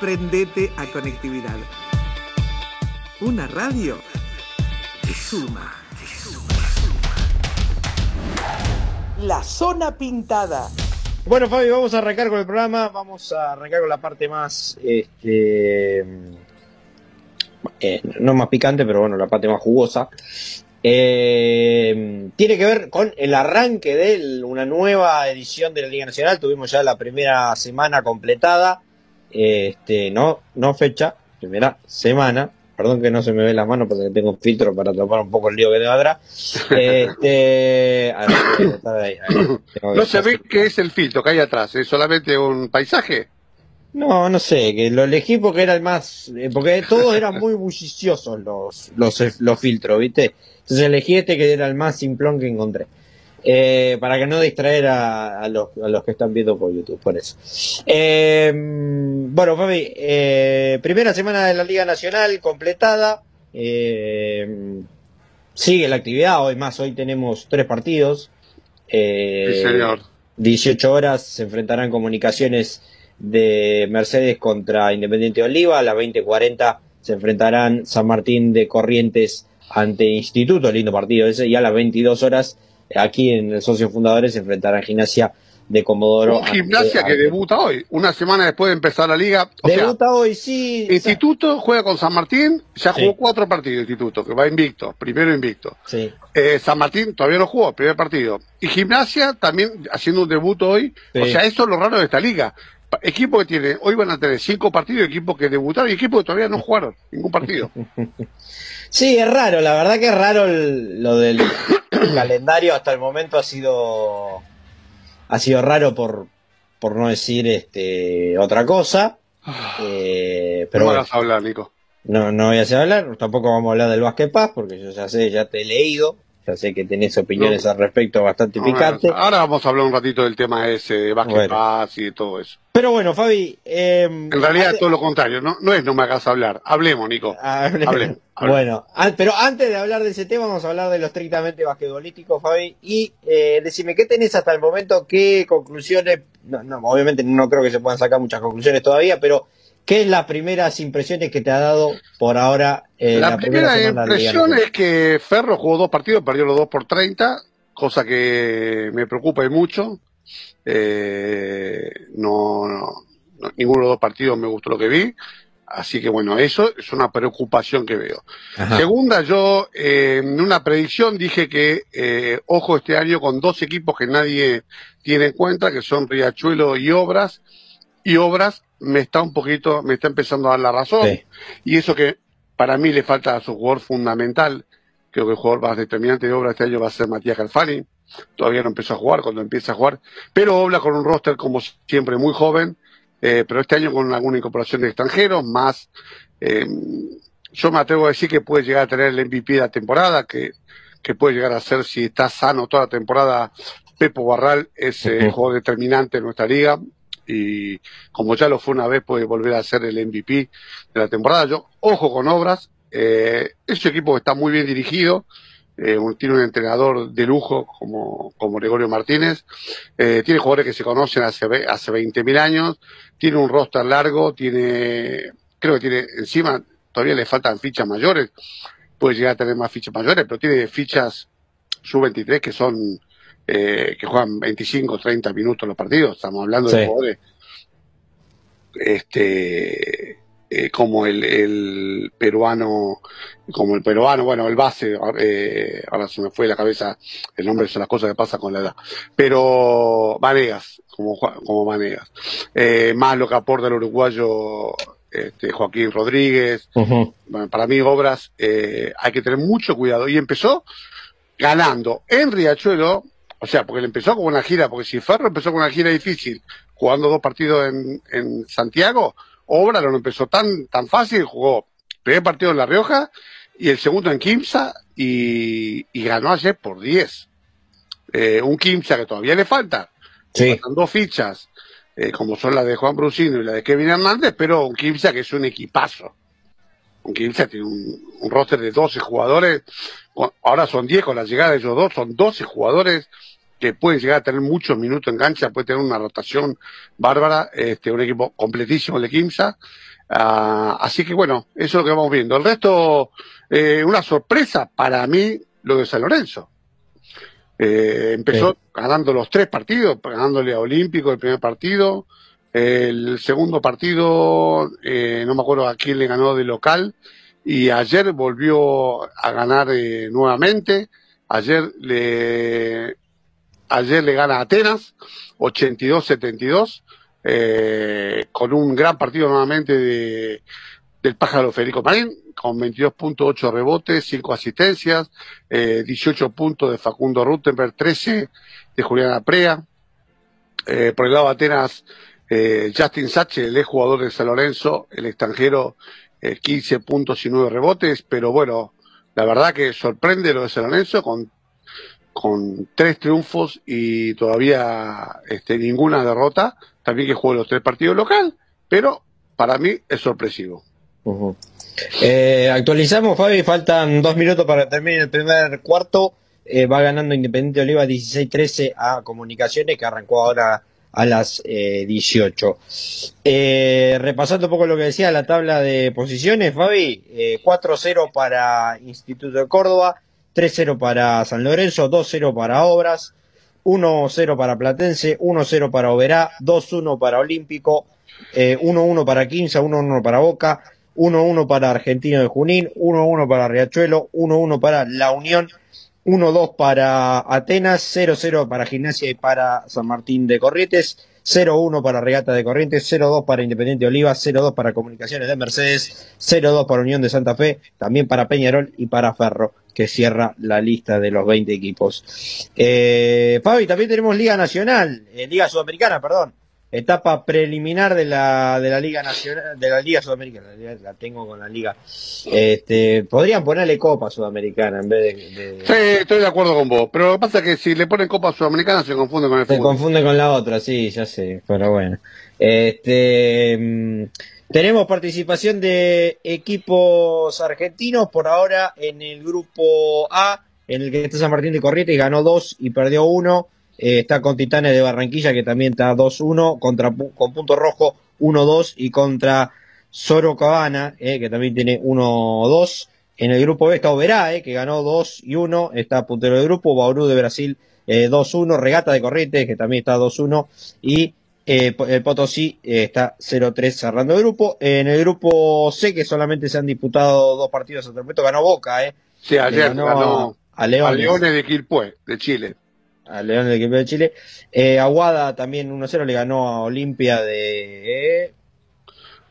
prendete a conectividad. Una radio que suma. La zona pintada. Bueno, Fabi, vamos a arrancar con el programa. Vamos a arrancar con la parte más. Este, eh, no más picante, pero bueno, la parte más jugosa. Eh, tiene que ver con el arranque de una nueva edición de la Liga Nacional. Tuvimos ya la primera semana completada. Este, no, no fecha, primera semana. Perdón que no se me ve las manos porque tengo un filtro para tapar un poco el lío que tengo atrás. Este, no se ve qué es el filtro que hay atrás, es solamente un paisaje. No, no sé, que lo elegí porque era el más, eh, porque todos eran muy bulliciosos los, los, los filtros, ¿viste? Entonces elegí este que era el más simplón que encontré. Eh, para que no distraer a, los, a, los, que están viendo por YouTube, por eso. Eh, bueno, Fabi, eh, primera semana de la Liga Nacional completada. Sigue la actividad, hoy más, hoy tenemos tres partidos. sí, señor. 18 horas se enfrentarán comunicaciones de Mercedes contra Independiente Oliva, a las 20.40 se enfrentarán San Martín de Corrientes ante Instituto, lindo partido ese, y a las 22 horas aquí en el Socio Fundadores se enfrentarán Gimnasia de Comodoro. gimnasia que debuta hoy, una semana después de empezar la liga. debuta hoy, sí. Instituto juega con San Martín, ya jugó cuatro partidos Instituto, que va invicto, primero invicto. Sí. Eh, San Martín todavía no jugó, primer partido. Y Gimnasia también haciendo un debut hoy. O sea, eso es lo raro de esta liga. Equipo que tiene, hoy van a tener cinco partidos, equipos que debutaron y equipos que todavía no jugaron ningún partido. Sí, es raro, la verdad que es raro lo del calendario hasta el momento ha sido ha sido raro por por no decir este otra cosa. Ah. Eh, pero no vas a hablar, Nico. No, no voy a hacer hablar, tampoco vamos a hablar del Básquet Paz, porque yo ya sé, ya te he leído, ya sé que tenés opiniones al respecto bastante picantes. Ahora vamos a hablar un ratito del tema ese, de Básquet Paz y de todo eso. Pero bueno, Fabi. Eh, en realidad es todo lo contrario, no, no es no me hagas hablar. Hablemos, Nico. Hablemos. Bueno, pero antes de hablar de ese tema, vamos a hablar de lo estrictamente basquetbolístico, Fabi. Y eh, decime, ¿qué tenés hasta el momento? ¿Qué conclusiones? No, obviamente no creo que se puedan sacar muchas conclusiones todavía, pero ¿qué es las primeras impresiones que te ha dado por ahora? Eh, la, primera, impresión es que Ferro jugó dos partidos, perdió los dos por 30, cosa que me preocupa y mucho. Eh, no, ninguno de los dos partidos me gustó lo que vi. Así que bueno, eso es una preocupación que veo. Segunda, yo eh, en una predicción dije que eh, ojo este año con dos equipos que nadie tiene en cuenta, que son Riachuelo y Obras. Y Obras me está un poquito, me está empezando a dar la razón. Y eso que para mí le falta a su jugador fundamental, creo que el jugador más determinante de Obras este año va a ser Matías Calfani. Todavía no empezó a jugar, cuando empieza a jugar. Pero habla con un roster como siempre muy joven eh, pero este año con alguna incorporación de extranjeros, más, eh, yo me atrevo a decir que puede llegar a tener el MVP de la temporada, que, que puede llegar a ser, si está sano toda la temporada, Pepo Barral es el juego determinante en nuestra liga, y como ya lo fue una vez, puede volver a ser el MVP de la temporada. Yo, ojo con obras, eh, es un equipo que está muy bien dirigido, eh, tiene un entrenador de lujo como, como Gregorio Martínez, eh, tiene jugadores que se conocen hace, hace 20.000 años, tiene un roster largo, tiene, creo que tiene, encima todavía le faltan fichas mayores, puede llegar a tener más fichas mayores, pero tiene fichas sub-23 que son, eh, que juegan 25, 30 minutos los partidos, estamos hablando de jugadores, este, eh, como el, el, peruano, como el peruano, bueno, el base, eh, ahora se me fue la cabeza el nombre, son las cosas que pasan con la edad, pero Vanegas, como, como Vanegas, eh, más lo que aporta el uruguayo este, Joaquín Rodríguez, para mí obras, hay que tener mucho cuidado, y empezó ganando en Riachuelo, o sea, porque él empezó con una gira, porque si Ferro empezó con una gira difícil, jugando dos partidos en, en Santiago, Obra no empezó tan, tan fácil, jugó primer partido en La Rioja y el segundo en Kimsa y, ganó ayer por 10. Eh, un Kimsa que todavía le falta, sí. dos fichas, eh, como son las de Juan Brusino y la de Kevin Hernández, pero un Kimsa que es un equipazo. Un Kimsa tiene un, roster de 12 jugadores, ahora son 10 con la llegada de ellos dos, son 12 jugadores que puede llegar a tener muchos minutos en cancha, puede tener una rotación bárbara, este, un equipo completísimo de Kimsa. Ah, así que bueno, eso es lo que vamos viendo. El resto, eh, una sorpresa para mí, lo de San Lorenzo. Eh, empezó ganando los tres partidos, ganándole a Olímpico el primer partido, el segundo partido, eh, no me acuerdo a quién le ganó de local, y ayer volvió a ganar nuevamente. Ayer le Ayer le gana Atenas, 82-72, eh, con un gran partido nuevamente de, del pájaro Federico Marín, con 22.8 rebotes, 5 asistencias, 18 eh, puntos de Facundo Rutenberg, 13 de Julián Aprea. Eh, por el lado de Atenas, Justin Sache, el ex jugador de San Lorenzo, el extranjero, 15 puntos y 9 rebotes, pero bueno, la verdad que sorprende lo de San Lorenzo con con tres triunfos y todavía este, ninguna derrota, también que juega los tres partidos local, pero para mí es sorpresivo. Eh, actualizamos, Fabi, faltan dos minutos para terminar el primer cuarto. Eh, va ganando Independiente Oliva 16-13 a Comunicaciones, que arrancó ahora a las 18. Eh, repasando un poco lo que decía la tabla de posiciones, Fabi, 4-0 para Instituto de Córdoba, 3-0 para San Lorenzo, 2-0 para Obras, 1-0 para Platense, 1-0 para Oberá, 2-1 para Olímpico, 1-1 eh, para Quinza, 1-1 para Boca, 1-1 para Argentino de Junín, 1-1 para Riachuelo, 1-1 para La Unión, 1-2 para Atenas, 0-0 para Gimnasia y para San Martín de Corrientes, 0-1 para Regata de Corrientes, 0-2 para Independiente Oliva, 0-2 para Comunicaciones de Mercedes, 0-2 para Unión de Santa Fe, también para Peñarol y para Ferro que cierra la lista de los 20 equipos. Eh, Fabi, también tenemos Liga Nacional, eh, Liga Sudamericana, perdón. Etapa preliminar de la, de la Liga Nacional, de la Liga Sudamericana, la tengo con la Liga. Este, podrían ponerle Copa Sudamericana en vez de, Sí, estoy de acuerdo con vos, pero lo que pasa es que si le ponen Copa Sudamericana se confunde con el Se confunde con la otra, sí, ya sé, pero bueno. Este, mm, tenemos participación de equipos argentinos por ahora en el grupo A, en el que está San Martín de Corrientes, ganó dos y perdió uno. Eh, está con Titanes de Barranquilla, que también está 2-1, contra, con punto rojo 1-2 y contra Sorocabana, eh, que también tiene 1-2. En el grupo B está Oberá, eh, que ganó 2 y 1, está puntero del grupo, Bauru de Brasil 2-1, Regata de Corrientes, que también está 2-1, y eh, el Potosí eh, está 0-3 cerrando el grupo. En el grupo C, que solamente se han disputado dos partidos hasta el momento, ganó Boca, ¿eh? Sí, ayer ganó, a, Leones. de Quilpué, de Chile. A Leones de Quilpué de Chile. Eh, Aguada también 1-0 le ganó a Olimpia de... Eh,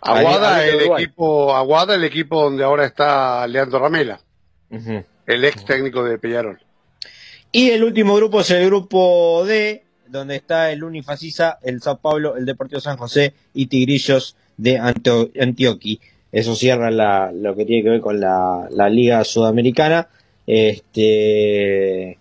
Aguada, el equipo, Aguada, el equipo donde ahora está Leandro Ramela, el ex técnico de Peñarol. Y el último grupo es el grupo D, donde está el Unifacisa, el Sao Paulo, el Deportivo San José y Tigrillos de Antioquia. Eso cierra lo que tiene que ver con la, Liga Sudamericana. Este,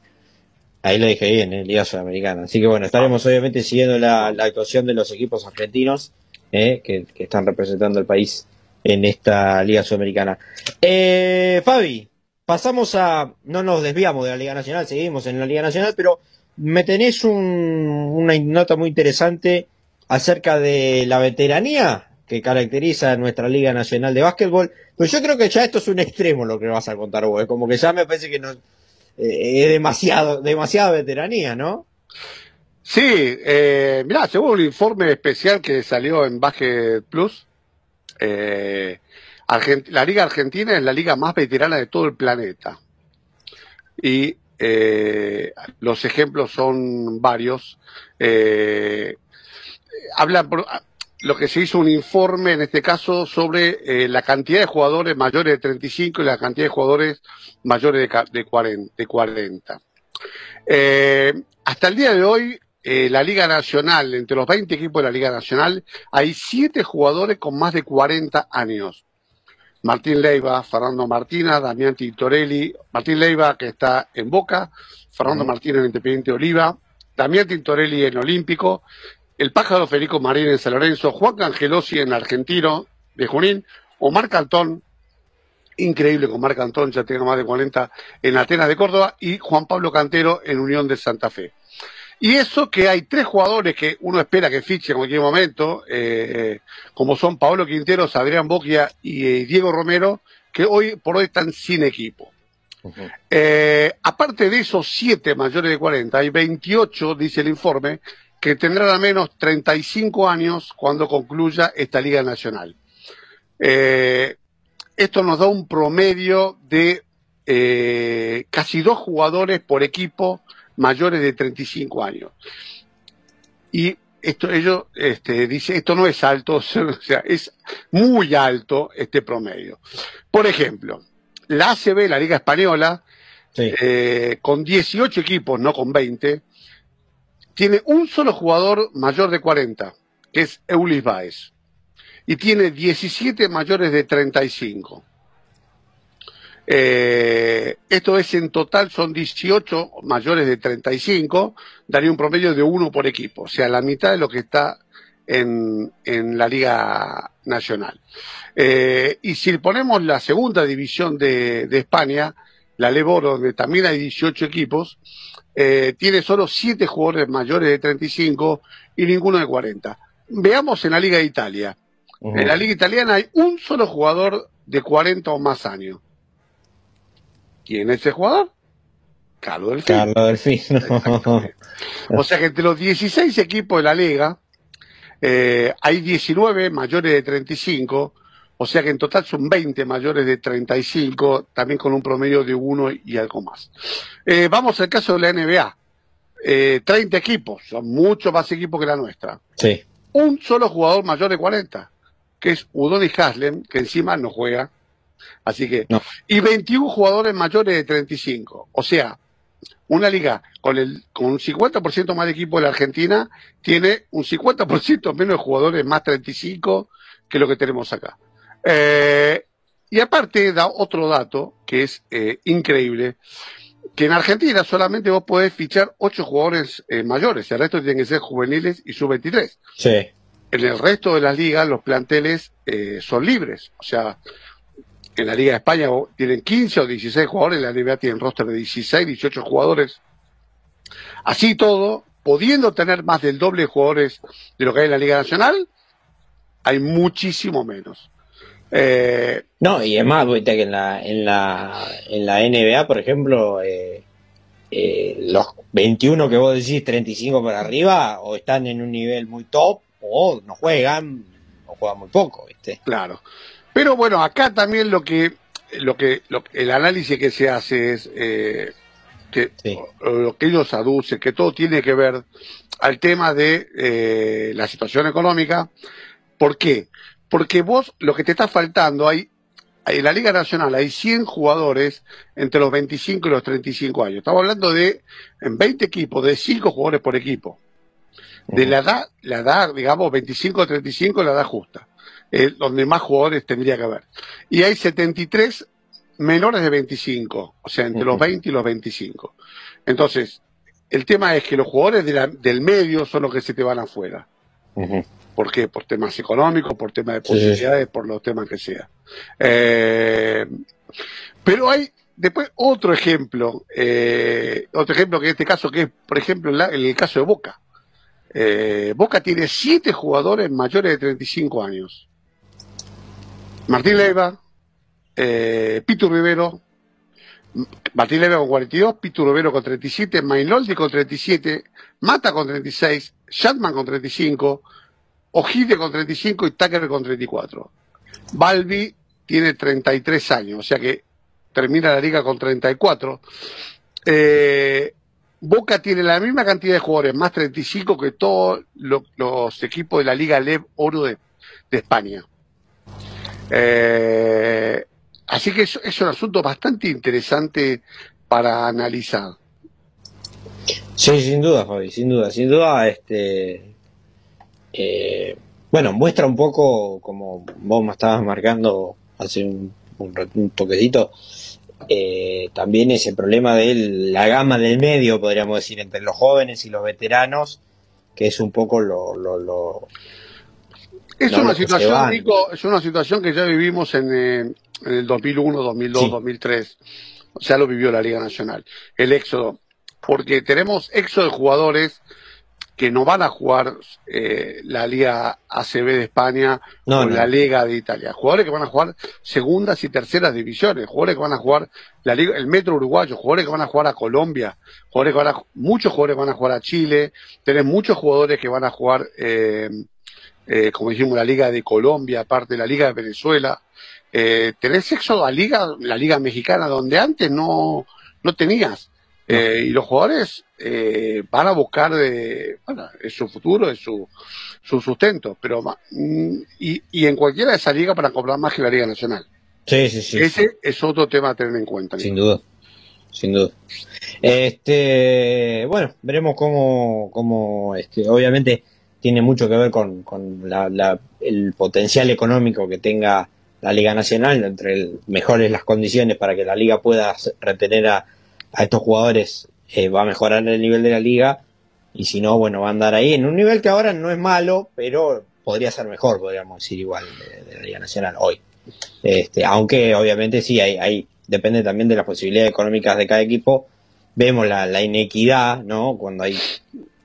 ahí lo dije bien, ¿eh? Liga Sudamericana. Así que bueno, estaremos obviamente siguiendo la, actuación de los equipos argentinos ¿eh? que, están representando al país en esta Liga Sudamericana. Eh, Fabi, pasamos a, no nos desviamos de la Liga Nacional, seguimos en la Liga Nacional, pero me tenés una nota muy interesante acerca de la veteranía que caracteriza a nuestra Liga Nacional de Básquetbol. Pues yo creo que ya esto es un extremo lo que vas a contar vos. ¿eh? Como que ya me parece que no, eh, es demasiado, demasiada veteranía, ¿no? Sí, eh, mirá, según un informe especial que salió en Basket Plus, eh, la Liga Argentina es la liga más veterana de todo el planeta. Y eh, los ejemplos son varios. Eh, hablan lo que se hizo un informe en este caso sobre eh, la cantidad de jugadores mayores de 35 y la cantidad de jugadores mayores de, 40. Eh, hasta el día de hoy, la Liga Nacional, entre los 20 equipos de la Liga Nacional, hay 7 jugadores con más de 40 años. Martín Leiva, Fernando Martina, Damián Tintorelli, Martín Leiva que está en Boca, Fernando Martínez en Independiente Oliva, Damián Tintorelli en Olímpico, el pájaro Federico Marín en San Lorenzo, Juan Cangelosi en Argentino de Junín, Omar Cantón, increíble con Omar Cantón, ya tiene más de 40 en Atenas de Córdoba, y Juan Pablo Cantero en Unión de Santa Fe. Y eso que hay tres jugadores que uno espera que fiche en cualquier momento, eh, como son Pablo Quinteros, Adrián Boquia y eh, Diego Romero, que hoy por hoy están sin equipo. Eh, aparte de esos siete mayores de 40, hay 28, dice el informe, que tendrán al menos 35 años cuando concluya esta Liga Nacional. esto nos da un promedio de casi dos jugadores por equipo mayores de 35 años. Y esto, ellos este, dice, esto no es alto, o sea, es muy alto este promedio. Por ejemplo, la ACB, la Liga Española, eh, con 18 equipos, no con 20, tiene un solo jugador mayor de 40, que es Eulis Baez, y tiene 17 mayores de 35. Eh, esto es en total, son 18 mayores de 35, daría un promedio de uno por equipo, o sea, la mitad de lo que está en, la Liga Nacional. Eh, y si ponemos la segunda división de, España, la Leboro, donde también hay 18 equipos, eh, tiene solo 7 jugadores mayores de 35 y ninguno de 40. Veamos en la Liga de Italia. En la Liga Italiana hay un solo jugador de 40 o más años. ¿Quién es ese jugador? Carlos Delfín. Carlos Delfín. o sea que entre los 16 equipos de la liga eh, hay 19 mayores de 35, o sea que en total son 20 mayores de 35, también con un promedio de uno y algo más. Eh, vamos al caso de la NBA. 30 eh, equipos, son muchos más equipos que la nuestra. Sí. Un solo jugador mayor de 40, que es Udoni Haslem, que encima no juega, Así que, y 21 jugadores mayores de 35. O sea, una liga con, el, con un 50% más de equipo de la Argentina tiene un 50% menos de jugadores más 35 que lo que tenemos acá. Eh, y aparte da otro dato que es eh, increíble, que en Argentina solamente vos podés fichar 8 jugadores eh, mayores, el resto tienen que ser juveniles y sub-23. Sí. En el resto de las ligas los planteles son libres, o sea, en la Liga de España tienen 15 o 16 jugadores, en la NBA tienen roster de 16, 18 jugadores. Así todo, pudiendo tener más del doble de jugadores de lo que hay en la Liga Nacional, hay muchísimo menos. Eh, no, y es más, que en la, en la, en la NBA, por ejemplo, eh, eh, los 21 que vos decís, 35 para arriba, o están en un nivel muy top, o no juegan, o juegan muy poco, ¿viste? Claro. Pero bueno, acá también lo que, lo que, el análisis que se hace es eh, que lo que ellos aducen, que todo tiene que ver al tema de la situación económica. ¿Por qué? Porque vos lo que te está faltando, hay en la Liga Nacional hay 100 jugadores entre los 25 y los 35 años. Estamos hablando de en 20 equipos, de 5 jugadores por equipo. De la edad, la edad, digamos, 25 a 35 la edad justa donde más jugadores tendría que haber. Y hay 73 menores de 25, o sea, entre los 20 y los 25. Entonces, el tema es que los jugadores del medio son los que se te van afuera. ¿Por qué? Por temas económicos, por temas de posibilidades, por los temas que sea. Eh, pero hay después otro ejemplo, eh, otro ejemplo que en este caso, que es, por ejemplo, en, el caso de Boca. Eh, Boca tiene siete jugadores mayores de 35 años. Martín Leiva, eh, Pitu Rivero, Martín Leiva con 42, Pitu Rivero con 37, Mainoldi con 37, Mata con 36, Shatman con 35, Ojide con 35 y Tucker con 34. Balbi tiene 33 años, o sea que termina la liga con 34. Eh, Boca tiene la misma cantidad de jugadores, más 35 que todos los equipos de la Liga LEV Oro de España. Eh, así que es, es, un asunto bastante interesante para analizar. Sí, sin duda, Fabi, sin duda, sin duda, este, eh, bueno, muestra un poco, como vos me estabas marcando hace un, un, toquecito, eh, también ese problema de la gama del medio, podríamos decir, entre los jóvenes y los veteranos, que es un poco lo, lo es una situación, Nico, es una situación que ya vivimos en, eh, en el 2001, 2002, 2003. O sea, lo vivió la Liga Nacional. El éxodo. porque tenemos exo de jugadores que no van a jugar eh, la Liga ACB de España o la Liga de Italia. Jugadores que van a jugar segundas y terceras divisiones, jugadores que van a jugar la Liga, el Metro Uruguayo, jugadores que van a jugar a Colombia, jugadores que van a, muchos jugadores van a jugar a Chile, tenés muchos jugadores que van a jugar, eh, eh, como dijimos, la Liga de Colombia, aparte de la Liga de Venezuela. Eh, tenés éxodo a Liga, la Liga Mexicana, donde antes no, no tenías. Eh, y los jugadores eh, van a buscar de, bueno, es su futuro, es su, su sustento, pero mm, y, y en cualquiera de esas ligas para cobrar más que la Liga Nacional. Sí, sí, sí. Ese es otro tema a tener en cuenta. Sin duda, sin duda. Este, bueno, veremos cómo, cómo este, obviamente tiene mucho que ver con, con la, la, el potencial económico que tenga la Liga Nacional, entre mejores las condiciones para que la Liga pueda retener a a estos jugadores eh, va a mejorar el nivel de la liga y si no, bueno, va a andar ahí en un nivel que ahora no es malo, pero podría ser mejor, podríamos decir igual, de, la Liga Nacional hoy. Este, aunque obviamente sí, hay, hay, depende también de las posibilidades económicas de cada equipo. Vemos la, la inequidad, ¿no? Cuando hay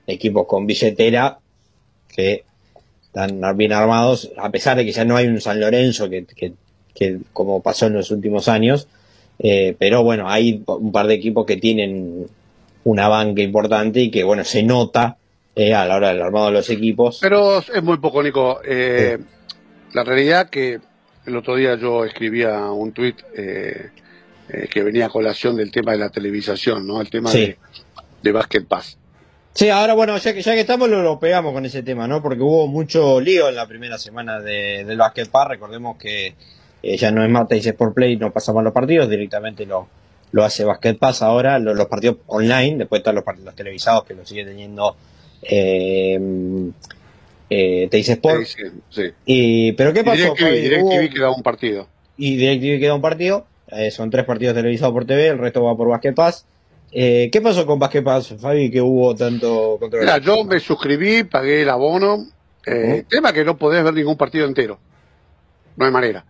equipos con billetera que están bien armados, a pesar de que ya no hay un San Lorenzo que, que, que como pasó en los últimos años, eh, pero bueno, hay un par de equipos que tienen una banca importante y que bueno, se nota eh, a la hora del armado de los equipos. Pero es muy poco, Nico. Eh, la realidad que el otro día yo escribía un tuit que venía a colación del tema de la televisación, ¿no? El tema de, de Basket Pass. Sí, ahora bueno, ya que, ya que estamos lo, lo, pegamos con ese tema, ¿no? Porque hubo mucho lío en la primera semana de, del Basket Pass. Recordemos que eh, ya no es Mata y por Play, no pasamos los partidos, directamente lo, lo hace Basket Pass ahora, los partidos online, después están los partidos televisados que lo sigue teniendo eh, eh, Sport. Sí, Y, pero ¿qué pasó? DirecTV, queda un partido. Y DirecTV queda un partido, eh, son tres partidos televisados por TV, el resto va por Basket Pass. Eh, ¿Qué pasó con Basket Pass, Fabi, que hubo tanto controversia? Mira, yo me suscribí, pagué el abono. Eh, Tema que no podés ver ningún partido entero. No hay manera.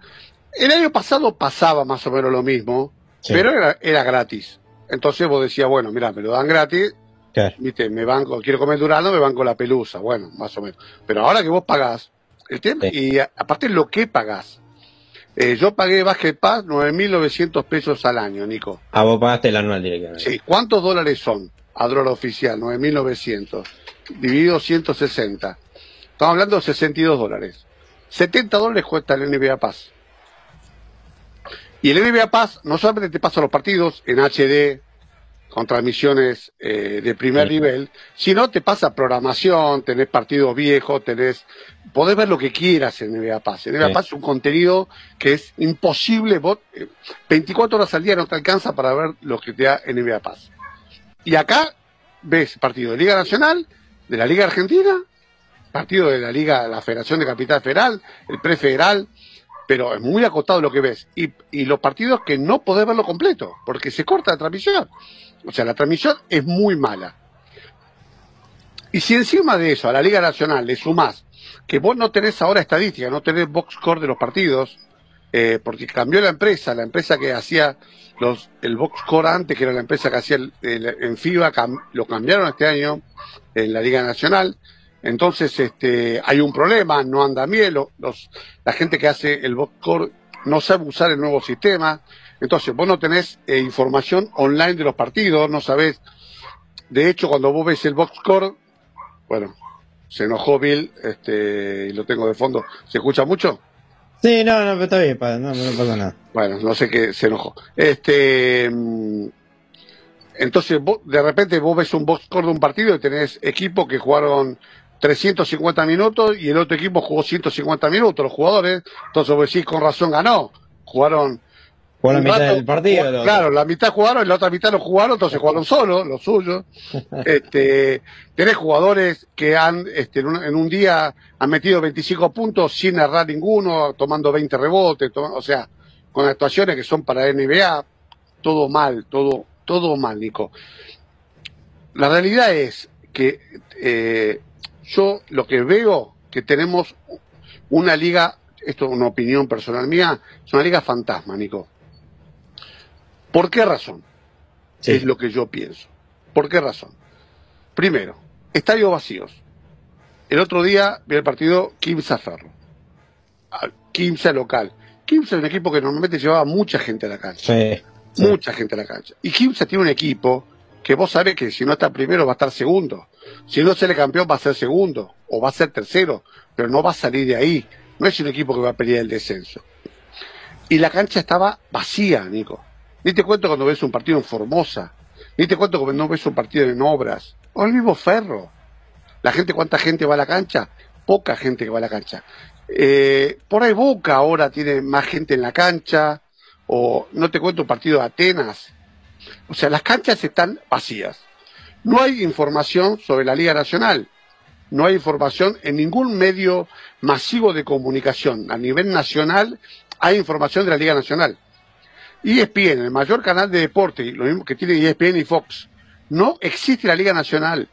El año pasado pasaba más o menos lo mismo, pero era, era, gratis. Entonces vos decías, bueno, mira, me lo dan gratis, viste, me banco, quiero comer durano, me banco la pelusa, bueno, más o menos. Pero ahora que vos pagás, el tema, y aparte lo que pagás. Eh, yo pagué Basket Pass 9.900 pesos al año, Nico. Ah, vos pagaste el anual directamente. Sí, ¿cuántos dólares son? A dólar oficial, 9.900. Dividido 160. Estamos hablando de 62 dólares. 70 dólares cuesta el NBA Pass. Y el NBA Pass no solamente te pasa los partidos en HD, con transmisiones eh, de primer nivel, sino te pasa programación, tenés partidos viejos, tenés, podés ver lo que quieras en NBA Pass. El NBA Pass es un contenido que es imposible, vos, 24 eh, horas al día no te alcanza para ver lo que te da NBA Pass. Y acá ves partido de Liga Nacional, de la Liga Argentina, partido de la Liga, la Federación de Capital Federal, el Prefederal, pero es muy acotado lo que ves. Y, y los partidos que no podés verlo completo, porque se corta la transmisión. O sea, la transmisión es muy mala. Y si encima de eso a la Liga Nacional le sumás que vos no tenés ahora estadística, no tenés box score de los partidos, eh, porque cambió la empresa, la empresa que hacía los, el box score antes, que era la empresa que hacía el, en FIBA, lo cambiaron este año en la Liga Nacional, entonces, este, hay un problema, no anda bien, los, la gente que hace el boxcore no sabe usar el nuevo sistema. Entonces, vos no tenés eh, información online de los partidos, no sabés. De hecho, cuando vos ves el boxcore, bueno, se enojó Bill, este, y lo tengo de fondo. ¿Se escucha mucho? Sí, no, no, está bien, no, no pasa nada. Bueno, no sé qué, se enojó. Este, mm, entonces, vos, de repente vos ves un boxcore de un partido y tenés equipos que jugaron 350 minutos y el otro equipo jugó 150 minutos, los jugadores. Entonces vos decís, con razón ganó. Jugaron. la mitad del partido. Claro, la mitad jugaron y la otra mitad no jugaron, entonces jugaron solo, los suyos. este, tenés jugadores que han, este, en un, día han metido 25 puntos sin errar ninguno, tomando 20 rebotes, o sea, con actuaciones que son para NBA, todo mal, todo, todo mal, Nico. La realidad es que eh, yo lo que veo que tenemos una liga, esto es una opinión personal mía, es una liga fantasma, Nico. ¿Por qué razón? Es lo que yo pienso. ¿Por qué razón? Primero, estadios vacíos. El otro día vi el partido Kimsa Ferro. Kimsa local. Kimsa es un equipo que normalmente llevaba mucha gente a la cancha. Mucha gente a la cancha. Y Kimsa tiene un equipo que vos sabés que si no está primero va a estar segundo. Si no sale campeón va a ser segundo o va a ser tercero, pero no va a salir de ahí. No es un equipo que va a pelear el descenso. Y la cancha estaba vacía, Nico. Ni te cuento cuando ves un partido en Formosa. Ni te cuento cuando ves un partido en Obras. O el mismo Ferro. La gente, ¿cuánta gente va a la cancha? Poca gente que va a la cancha. Eh, por ahí Boca ahora tiene más gente en la cancha. O no te cuento un partido de Atenas. O sea, las canchas están vacías. No hay información sobre la Liga Nacional. No hay información en ningún medio masivo de comunicación. A nivel nacional hay información de la Liga Nacional. ESPN, el mayor canal de deporte, lo mismo que tiene ESPN y Fox, no existe la Liga Nacional.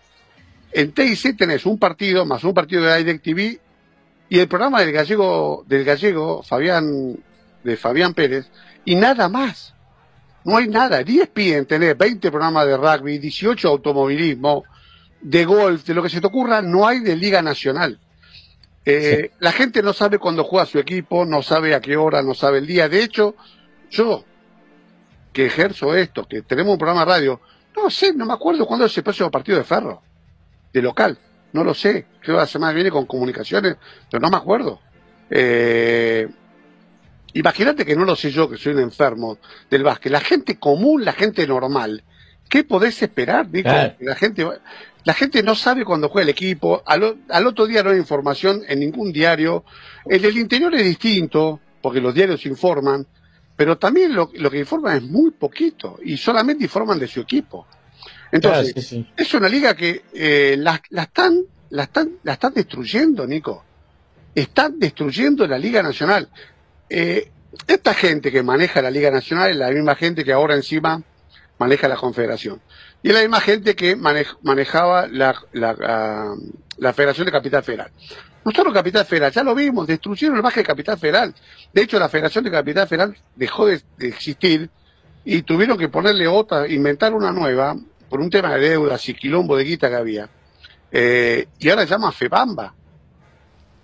En TIC tenés un partido más un partido de DirecTV y el programa del gallego, del gallego, Fabián, de Fabián Pérez, y nada más. No hay nada. En ESPN tenés 20 programas de rugby, 18 automovilismo, de golf, de lo que se te ocurra, no hay de Liga Nacional. Eh, la gente no sabe cuándo juega su equipo, no sabe a qué hora, no sabe el día. De hecho, yo que ejerzo esto, que tenemos un programa de radio, no sé, no me acuerdo cuándo es el próximo partido de Ferro, de local, no lo sé, creo que la semana viene con comunicaciones, pero no me acuerdo. Eh, imagínate que no lo sé yo, que soy un enfermo del básquet, la gente común, la gente normal, ¿qué podés esperar, La gente, la gente no sabe cuándo juega el equipo, al, al otro día no hay información en ningún diario, el del interior es distinto, porque los diarios informan, pero también lo, que informan es muy poquito y solamente informan de su equipo. Entonces, es una liga que eh, la, están, la, están, la están destruyendo, Nico. Están destruyendo la Liga Nacional. Eh, esta gente que maneja la Liga Nacional es la misma gente que ahora encima maneja la Confederación. Y es la misma gente que manejaba la, Federación de Capital Federal. Nosotros Capital Federal, ya lo vimos, destruyeron el baje de Capital Federal. De hecho, la Federación de Capital Federal dejó de, existir y tuvieron que ponerle otra, inventar una nueva, por un tema de deudas y quilombo de guita que había. Eh, y ahora se llama FEBAMBA.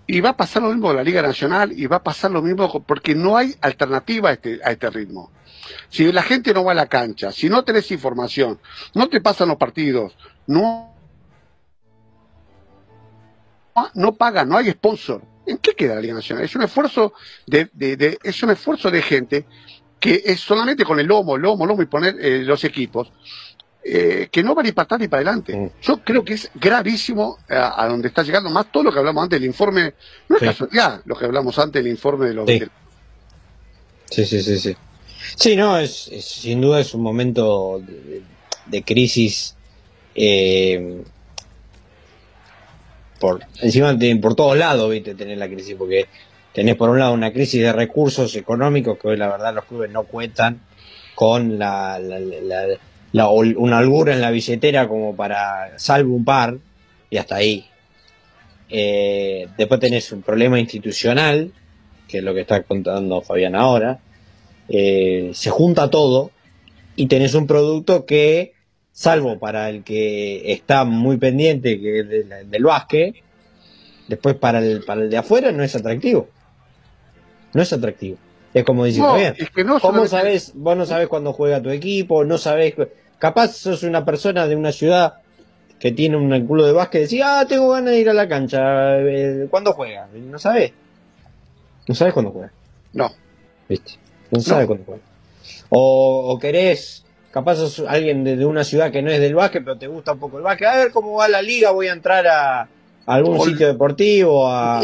Y va a pasar lo mismo con la Liga Nacional y va a pasar lo mismo porque no hay alternativa a este, a este ritmo. Si la gente no va a la cancha, si no tenés información, no te pasan los partidos, no no paga, no hay sponsor. ¿En qué queda la Liga Nacional? Es un esfuerzo de, es un esfuerzo de gente que es solamente con el lomo, lomo, lomo y poner eh, los equipos, eh, que no va ni para atrás ni para adelante. Mm. Yo creo que es gravísimo eh, a, donde está llegando más todo lo que hablamos antes del informe, no es casualidad lo que hablamos antes del informe de los... Sí, sí, sí, sí. Sí, sí no, es, sin duda es un momento de, crisis por encima de, por todos lados, viste, tener la crisis, porque tenés por un lado una crisis de recursos económicos que hoy la verdad los clubes no cuentan con la, la, una holgura en la billetera como para salvo un par y hasta ahí. Eh, después tenés un problema institucional, que es lo que está contando Fabián ahora. Eh, se junta todo y tenés un producto que salvo para el que está muy pendiente que es del, básquet, después para el, para el de afuera no es atractivo. No es atractivo. Es como decir, no, ¿cómo sabes? Vos no sabes cuándo juega tu equipo, no sabes. Capaz sos una persona de una ciudad que tiene un culo de básquet y decís, ah, tengo ganas de ir a la cancha. Eh, ¿Cuándo juega? No sabes. No sabes cuándo juega. No. ¿Viste? No sabes cuándo juega. O, o querés capaz sos alguien de, una ciudad que no es del básquet, pero te gusta un poco el básquet. A ver cómo va la liga, voy a entrar a, algún sitio deportivo, a...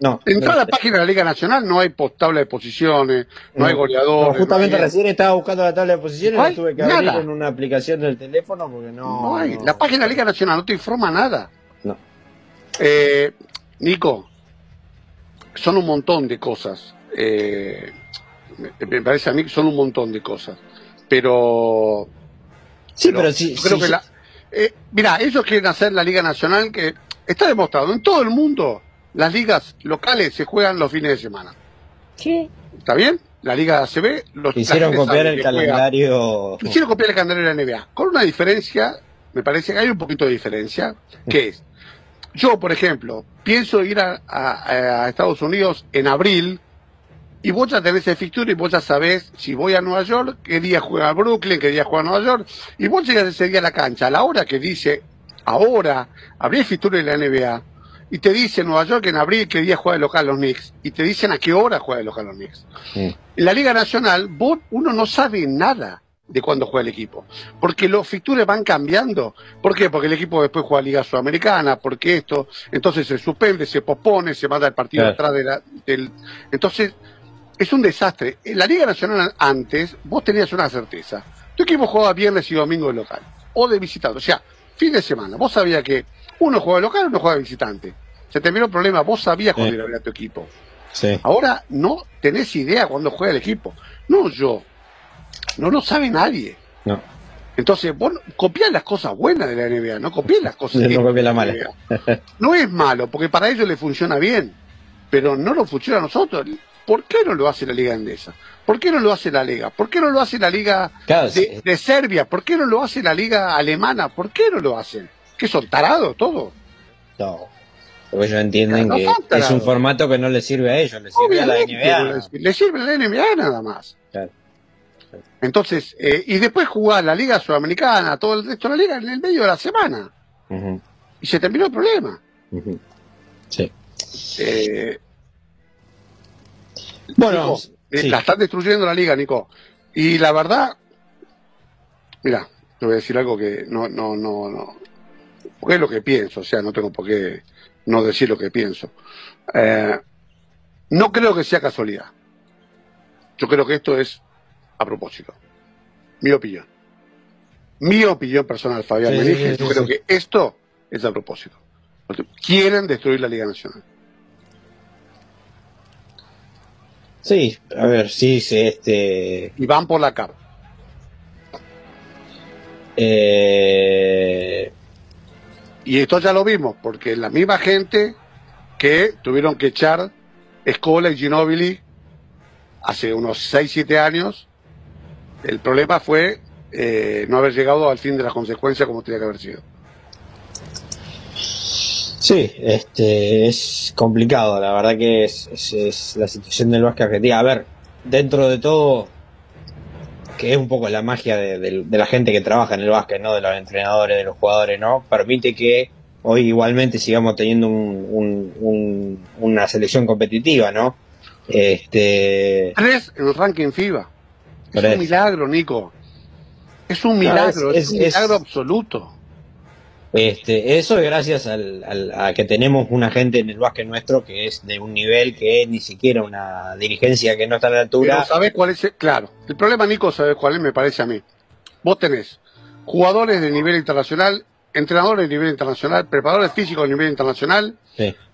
No. Entra a la página de la Liga Nacional, no hay tabla de posiciones, no, hay goleadores. justamente recién estaba buscando la tabla de posiciones y tuve que abrir en una aplicación del teléfono porque no. No hay. La página de la Liga Nacional no te informa nada. No. Eh, Nico, son un montón de cosas. Eh, me parece a mí que son un montón de cosas pero sí, pero, sí, creo que la eh, mira, ellos quieren hacer la Liga Nacional que está demostrado en todo el mundo las ligas locales se juegan los fines de semana. ¿Qué? ¿Está bien? La Liga ACB los hicieron copiar el calendario. hicieron copiar el calendario de la NBA, con una diferencia me parece que hay un poquito de diferencia, que es, yo, por ejemplo, pienso ir a, Estados Unidos en abril y vos ya tenés el fixture y vos ya sabés si voy a Nueva York, qué día juega Brooklyn, qué día juega Nueva York, y vos llegas ese día a la cancha, a la hora que dice, ahora, abrí el fixture de la NBA, y te dice Nueva York en abril qué día juega el local los Knicks, y te dicen a qué hora juega el local los Knicks. En la Liga Nacional, vos, uno no sabe nada de cuándo juega el equipo. Porque los fixtures van cambiando. ¿Por qué? Porque el equipo después juega Liga Sudamericana, porque esto, entonces se suspende, se pospone, se manda el partido atrás de la, del... Entonces, es un desastre. En la Liga Nacional antes, vos tenías una certeza. Tu equipo jugaba viernes y domingo de local, o de visitante, o sea, fin de semana. Vos sabías que uno juega de local, uno juega de visitante. Se terminó el problema, vos sabías cuándo iba a tu equipo. Ahora no tenés idea cuándo juega el equipo. No yo, no lo sabe nadie. No. Entonces, vos copiás las cosas buenas de la NBA, no copiás las cosas no la mala. No es malo, porque para ellos le funciona bien, pero no lo funciona a nosotros. ¿Por qué no lo hace la Liga Endesa? ¿Por qué no lo hace la Liga? ¿Por qué no lo hace la Liga de, Serbia? ¿Por qué no lo hace la Liga Alemana? ¿Por qué no lo hacen? ¿Que son tarados todos? No. Porque ellos entienden que es un formato que no les sirve a ellos, les sirve a la NBA. Les, sirve a la NBA nada más. Claro. Entonces, eh, y después jugar la Liga Sudamericana, todo el resto de la Liga en el medio de la semana. Y se terminó el problema. Sí. Eh, bueno, eh, la están destruyendo la Liga, Nico. Y la verdad, mira, te voy a decir algo que no, no, no, no. Porque es lo que pienso, o sea, no tengo por qué no decir lo que pienso. no creo que sea casualidad. Yo creo que esto es a propósito. Mi opinión. Mi opinión personal, Fabián me yo creo que esto es a propósito. Quieren destruir la Liga Nacional. Sí, a ver, sí, sí, este... Y van por la cara. Eh... Y esto ya lo vimos, porque la misma gente que tuvieron que echar Escola y Ginobili hace unos 6, 7 años, el problema fue eh, no haber llegado al fin de las consecuencias como tenía que haber sido. Sí, este, es complicado, la verdad que es, la situación del básquet argentino. A ver, dentro de todo, que es un poco la magia de, la gente que trabaja en el básquet, ¿no? De los entrenadores, de los jugadores, ¿no? Permite que hoy igualmente sigamos teniendo una selección competitiva, ¿no? Este... Tres en el ranking FIBA. Es un milagro, Nico. Es un milagro, es, un milagro absoluto. Este, eso es gracias al, a que tenemos una gente en el básquet nuestro que es de un nivel que ni siquiera una dirigencia que no está a la altura. ¿sabes cuál es? claro, el problema, Nico, ¿sabes cuál es? Me parece a mí. Vos tenés jugadores de nivel internacional, entrenadores de nivel internacional, preparadores físicos de nivel internacional,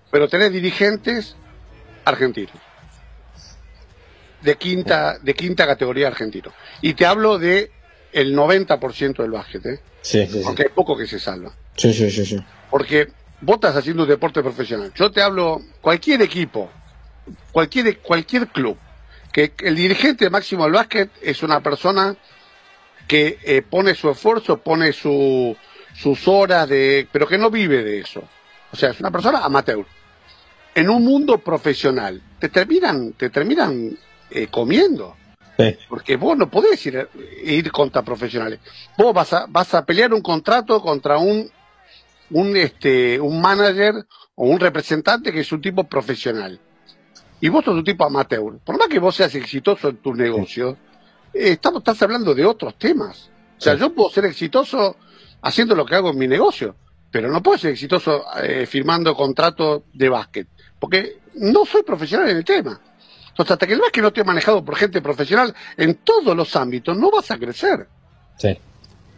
pero tenés dirigentes argentinos de quinta, de quinta categoría argentino. Y te hablo de el 90% del básquet, ¿eh? Sí, sí, hay poco que se salva. Sí, sí, sí, sí. Porque vos estás haciendo un deporte profesional. Yo te hablo, cualquier equipo, cualquier, cualquier club, que el dirigente máximo del básquet es una persona que eh, pone su esfuerzo, pone su, sus horas de, pero que no vive de eso. O sea, es una persona amateur. En un mundo profesional, te terminan, te terminan eh, comiendo. Porque vos no podés ir, ir contra profesionales. Vos vas a, vas a pelear un contrato contra un, un, este, un manager o un representante que es un tipo profesional. Y vos sos un tipo amateur. Por más que vos seas exitoso en tu negocio, eh, estamos, estás hablando de otros temas. O sea, yo puedo ser exitoso haciendo lo que hago en mi negocio, pero no puedo ser exitoso eh, firmando contratos de básquet, porque no soy profesional en el tema. Entonces, hasta que el básquet no esté manejado por gente profesional en todos los ámbitos, no vas a crecer. Sí.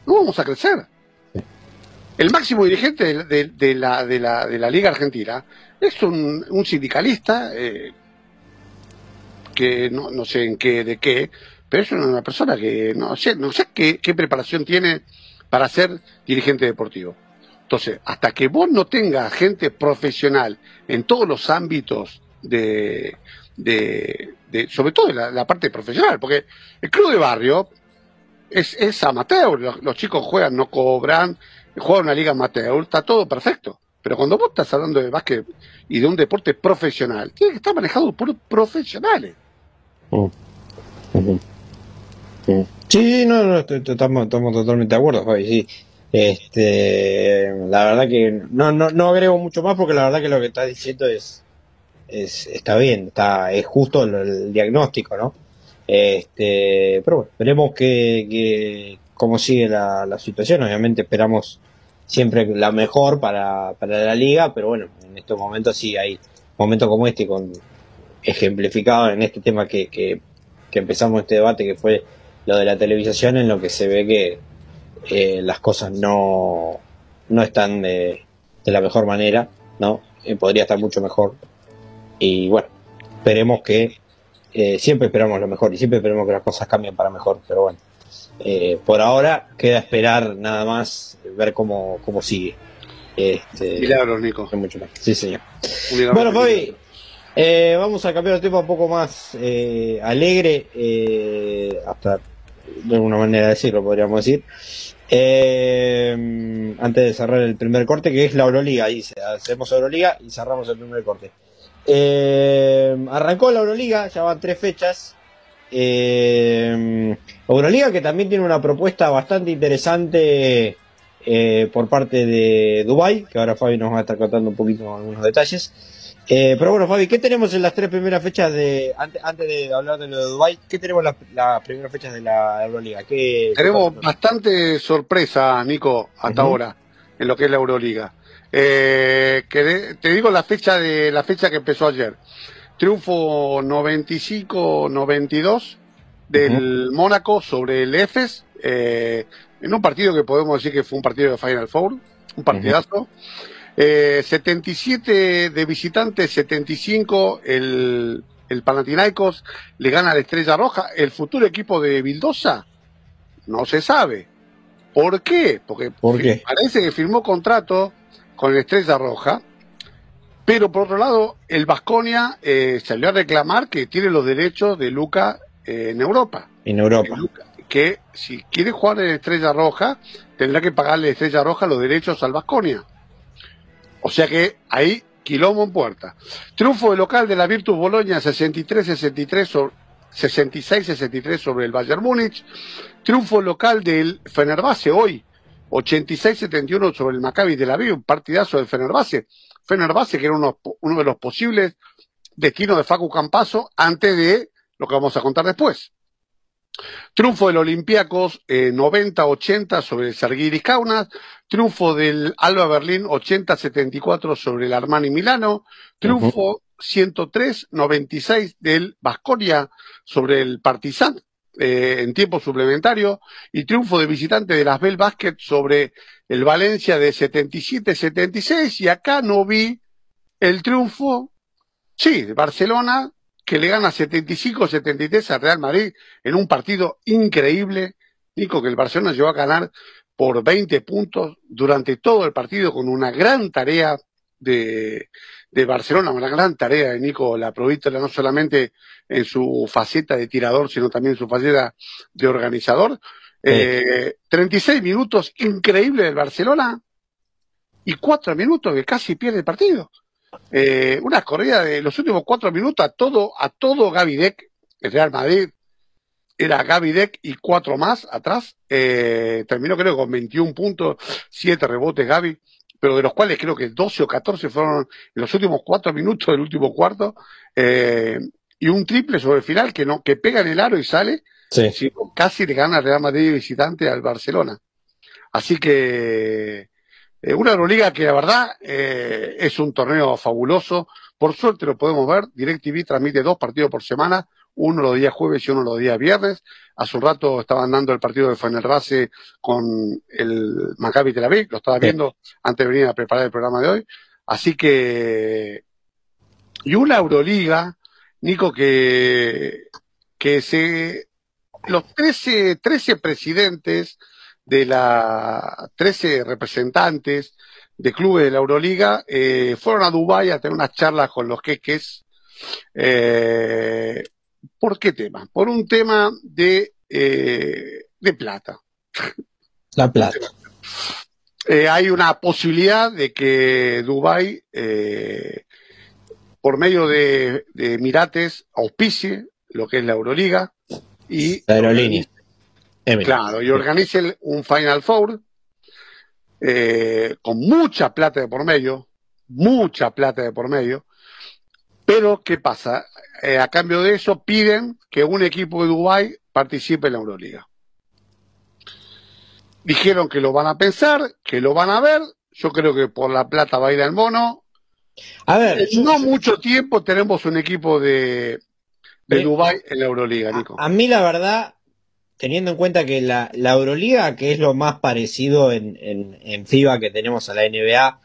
No vamos a crecer. El máximo dirigente de, la, de, la, de la Liga Argentina es un, sindicalista eh, que no, no, sé en qué, de qué, pero es una persona que no sé, no sé qué, qué preparación tiene para ser dirigente deportivo. Entonces, hasta que vos no tengas gente profesional en todos los ámbitos de, de, sobre todo la, la, parte profesional, porque el club de barrio es, es amateur, los, chicos juegan, no cobran, juega una liga amateur, está todo perfecto. Pero cuando vos estás hablando de básquet y de un deporte profesional, tiene que estar manejado por profesionales. Sí, no, no, estamos, totalmente de acuerdo, sí. Este, la verdad que no, no, no agrego mucho más porque la verdad que lo que estás diciendo es, es está bien, está, es justo el, diagnóstico, ¿no? Este, pero bueno, veremos que, que cómo sigue la, situación. Obviamente esperamos siempre la mejor para, para la liga, pero bueno, en estos momentos sí hay momentos como este con ejemplificado en este tema que, que, que empezamos este debate que fue lo de la televisación en lo que se ve que eh, las cosas no, no están de, de la mejor manera, ¿no? Eh, podría estar mucho mejor. Y bueno, esperemos que, eh, siempre esperamos lo mejor y siempre esperemos que las cosas cambien para mejor, pero bueno, por ahora queda esperar nada más, ver cómo, cómo sigue. Este, Milagros, Nico. Mucho más. Sí, señor. Bueno, Fabi, vamos a cambiar el tema un poco más alegre, hasta de alguna manera decirlo, podríamos decir. Eh, antes de cerrar el primer corte, que es la Euroliga. Ahí hacemos Euroliga y cerramos el primer corte. Eh, arrancó la Euroliga, ya van tres fechas. Eh, Euroliga que también tiene una propuesta bastante interesante por parte de Dubai, que ahora Fabi nos va a estar contando un poquito algunos detalles. Eh, pero bueno, Fabi, ¿qué tenemos en las tres primeras fechas de, antes, antes de hablar de lo de Dubai, qué tenemos en las, primeras fechas de la Euroliga? ¿Qué, tenemos bastante sorpresa, Nico, hasta ahora, en lo que es la Euroliga. Eh, te digo la fecha de la fecha que empezó ayer. Triunfo 95-92 del Mónaco sobre el EFES, eh, en un partido que podemos decir que fue un partido de Final Four, un partidazo. 77 eh, de visitantes, 75 el, el Panathinaikos le gana a la Estrella Roja. El futuro equipo de Vildosa no se sabe. ¿Por qué? Porque parece que firmó contrato con la Estrella Roja, pero por otro lado, el Vasconia eh, salió a reclamar que tiene los derechos de Luca eh, en Europa. En Europa. que si quiere jugar en Estrella Roja, tendrá que pagarle a Estrella Roja los derechos al Vasconia. O sea que ahí, quilombo en puerta. Triunfo de local de la Virtus Boloña 63-63 sobre 66-63 sobre el Bayern Múnich. Triunfo local del Fenerbahce hoy, 86-71 sobre el Maccabi de la Aviv, un partidazo del Fenerbahce. Fenerbahce que era uno, uno de los posibles destinos de Facu Campaso antes de lo que vamos a contar después. Triunfo del Olympiacos 90-80 eh, sobre el Sarguiris Kaunas. Triunfo del Alba Berlín 80-74 sobre el Armani Milano. Triunfo 103-96 del Basconia sobre el Partizan eh, en tiempo suplementario. Y triunfo de visitante de las Bell Basket sobre el Valencia de 77-76. Y acá no vi el triunfo, sí, de Barcelona que le gana 75-73 a Real Madrid en un partido increíble. Nico, que el Barcelona llegó a ganar por 20 puntos durante todo el partido con una gran tarea de, de Barcelona, una gran tarea de Nico la Provítola, no solamente en su faceta de tirador, sino también en su faceta de organizador. 36 eh, minutos increíble del Barcelona y 4 minutos que casi pierde el partido. Eh, una corrida de los últimos cuatro minutos a todo, a todo Gaby Deck, el Real Madrid era Gaby Deck y cuatro más atrás, eh, terminó creo con 21 puntos, siete rebotes Gaby, pero de los cuales creo que 12 o 14 fueron en los últimos cuatro minutos del último cuarto, eh, y un triple sobre el final que no, que pega en el aro y sale, casi le gana Real Madrid visitante al Barcelona. Así que eh, una Euroliga que la verdad eh, es un torneo fabuloso. Por suerte lo podemos ver. DirecTV transmite dos partidos por semana, uno los días jueves y uno los días viernes. Hace un rato estaban dando el partido de Fenerbahce con el Maccabi Tel Aviv, lo estaba viendo antes de venir a preparar el programa de hoy. Así que y una Euroliga, Nico, que que se los 13, 13 presidentes de la 13 representantes de clubes de la Euroliga eh, fueron a Dubái a tener unas charlas con los queques. Eh, ¿Por qué tema? Por un tema de, eh, de plata. La plata. Eh, hay una posibilidad de que Dubái, eh, por medio de, de Emirates, auspicie lo que es la Euroliga y la aerolínea. Claro, y organice un Final Four eh, con mucha plata de por medio, mucha plata de por medio, pero ¿qué pasa? Eh, a cambio de eso piden que un equipo de Dubái participe en la Euroliga. Dijeron que lo van a pensar, que lo van a ver. Yo creo que por la plata va a ir al mono. A ver, no mucho tiempo tenemos un equipo de, de Dubái en la Euroliga, Nico. A, mí la verdad, teniendo en cuenta que la, Euroliga, que es lo más parecido en, en, FIBA que tenemos a la NBA,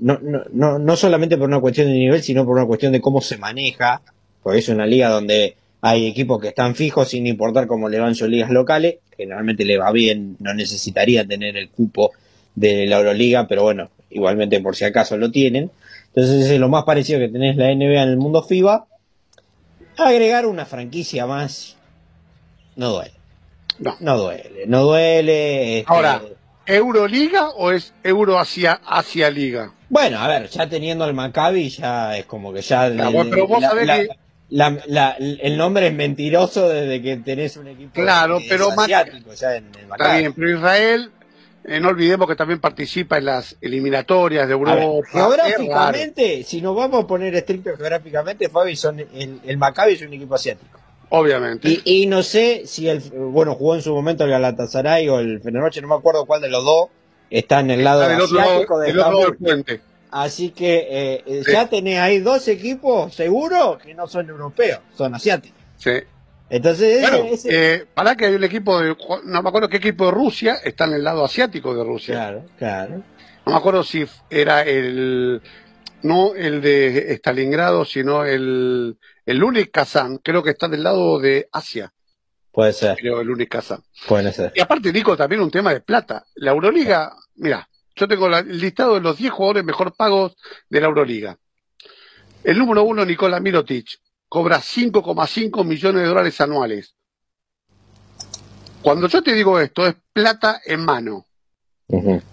no, no, no solamente por una cuestión de nivel, sino por una cuestión de cómo se maneja, porque es una liga donde hay equipos que están fijos sin importar cómo le van sus ligas locales, generalmente le va bien, no necesitaría tener el cupo de la Euroliga, pero bueno, igualmente por si acaso lo tienen. Entonces es lo más parecido que tenés la NBA en el mundo FIBA. Agregar una franquicia más no duele. No, no duele, no duele. Este, Ahora, ¿Euroliga o es Euro Asia, Liga? Bueno, a ver, ya teniendo al Maccabi ya es como que ya... pero vos sabés que la, el nombre es mentiroso desde que tenés un equipo claro, pero asiático ya en, el pero Israel, eh, no olvidemos que también participa en las eliminatorias de Europa. geográficamente, si nos vamos a poner estricto geográficamente, Fabi, son el, el Maccabi es un equipo asiático. Obviamente. Y, no sé si el, bueno, jugó en su momento el Galatasaray o el Fenerbahce, no me acuerdo cuál de los dos está en el lado asiático de puente. Así que eh, eh, ya tenés ahí dos equipos seguros que no son europeos, son asiáticos. Sí. Entonces, eh, para que hay un equipo de, no me acuerdo qué equipo de Rusia está en el lado asiático de Rusia. Claro, claro. No me acuerdo si era el, no el de Stalingrado, sino el, el Unik Kazan, creo que está del lado de Asia. Puede ser. Creo el Unik Kazan. Puede ser. Y aparte, Nico, también un tema de plata. La Euroliga, mira, yo tengo el listado de los 10 jugadores mejor pagos de la Euroliga. El número uno, Nikola Mirotic, cobra 5,5 millones de dólares anuales. Cuando yo te digo esto, es plata en mano.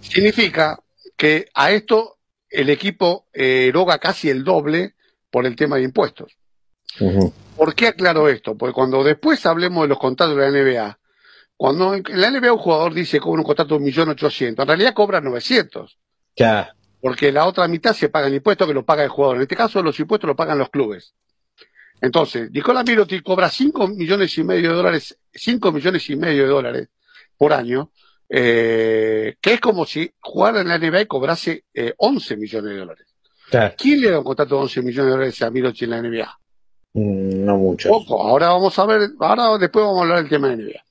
Significa que a esto el equipo eh, eroga casi el doble por el tema de impuestos. ¿Por qué aclaro esto? Porque cuando después hablemos de los contratos de la NBA, cuando en la NBA un jugador dice que cobra un contrato de un millón ochocientos, en realidad cobra 900. Ya. Porque la otra mitad se paga el impuesto que lo paga el jugador. En este caso, los impuestos lo pagan los clubes. Entonces, Nicolás Miroti cobra 5 millones y medio de dólares, 5 millones y medio de dólares por año, eh, que es como si jugara en la NBA y cobrase 11 eh, millones de dólares. ¿Quién le da un contrato de 11 millones de dólares a Miroti en la NBA? Mm, no mucho. Poco. Ahora vamos a ver, ahora después vamos a hablar del tema de NBA.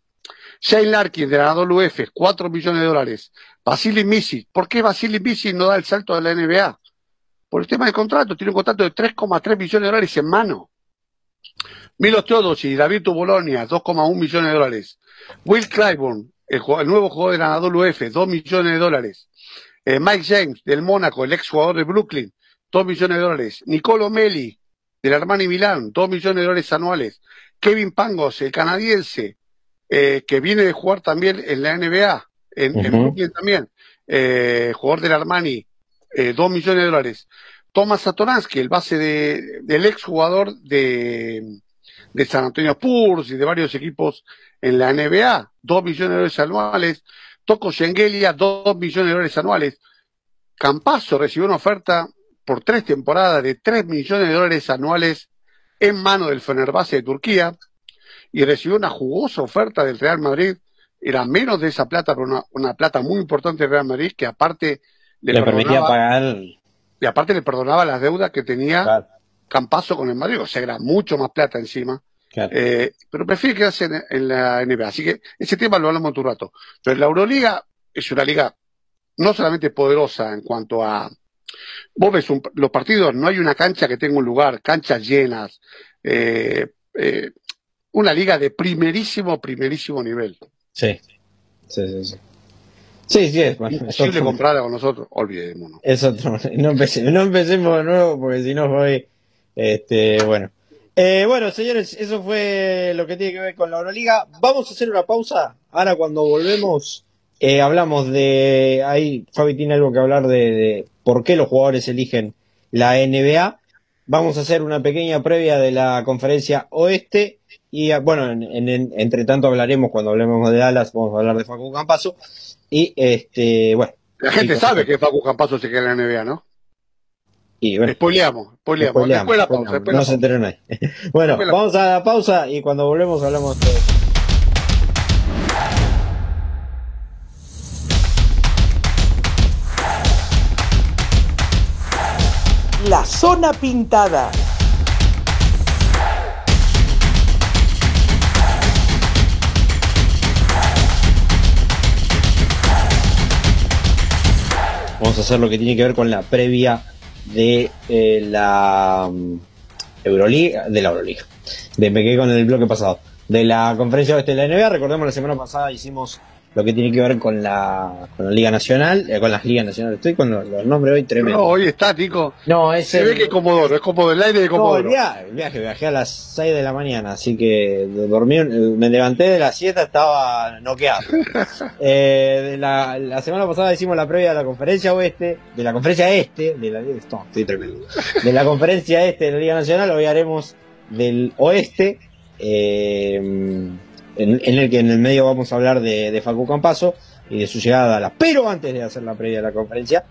Shane Larkin de la WF, 4 millones de dólares. Vasily Misic. ¿Por qué Vasily Misic no da el salto de la NBA? Por el tema del contrato. Tiene un contrato de 3,3 millones de dólares en mano. Milos Teodos y David Bolonia, 2,1 millones de dólares. Will Clyburn, el, nuevo jugador de la WF, 2 millones de dólares. Eh, Mike James, del Mónaco, el ex jugador de Brooklyn, 2 millones de dólares. Nicolo Meli, del Armani Milán, 2 millones de dólares anuales. Kevin Pangos, el canadiense, eh, que viene de jugar también en la NBA, en, Brooklyn también, eh, jugador del Armani, eh, dos millones de dólares. Tomás Satoransky, el base de, del ex jugador de, de San Antonio Spurs y de varios equipos en la NBA, dos millones de dólares anuales. Toco Schengelia, dos millones de dólares anuales. Campazo recibió una oferta por tres temporadas de tres millones de dólares anuales en mano del Fenerbahce de Turquía y recibió una jugosa oferta del Real Madrid. Era menos de esa plata, pero una, plata muy importante del Real Madrid que aparte le, permitía pagar. Y aparte le perdonaba las deudas que tenía Campazo con el Madrid, o sea, era mucho más plata encima. Eh, pero prefiere quedarse en, la NBA. Así que ese tema lo hablamos en un rato. Pero la Euroliga es una liga no solamente poderosa en cuanto a. Vos ves los partidos, no hay una cancha que tenga un lugar, canchas llenas. Eh, eh, una liga de primerísimo, primerísimo nivel. Sí, sí, sí. sí. Sí, sí, es. Bueno, Imposible es comprar con nosotros, olvidémonos. Es otro. No empecemos, no empecemos de nuevo porque si no voy. Este, bueno. Eh, bueno, señores, eso fue lo que tiene que ver con la Euroliga. Vamos a hacer una pausa. Ahora, cuando volvemos, eh, hablamos de, ahí Fabi tiene algo que hablar de, por qué los jugadores eligen la NBA. Vamos a hacer una pequeña previa de la conferencia oeste y ah, bueno, entre tanto hablaremos cuando hablemos de Dallas, vamos a hablar de Facu Campaso y este, bueno. La gente sabe que Facu Campaso se queda en la NBA, ¿no? Y bueno, spoileamos, spoileamos. Después la pausa, no se enteró nadie. bueno, vamos a la pausa y cuando volvemos hablamos de La zona pintada. Vamos a hacer lo que tiene que ver con la previa de eh, la um, Euroliga, de la Euroliga. De, me quedé con el bloque pasado. De la conferencia de la NBA, recordemos la semana pasada hicimos lo que tiene que ver con la, con la Liga Nacional, eh, con las Ligas Nacionales. Estoy con los, nombres hoy tremendo. No, hoy está, Tico. No, es Se ve que es Comodoro, es como del aire de Comodoro. No, el viaje, viaje, a las 6 de la mañana, así que dormí, me levanté de la siesta, estaba noqueado. eh, la, la, semana pasada hicimos la previa de la conferencia oeste, de la conferencia este, de la, estoy tremendo, de la conferencia este de la Liga Nacional, hoy haremos del oeste. Eh, en, el que en el medio vamos a hablar de, de Facu Campaso y de su llegada a la. Pero antes de hacer la previa de la conferencia,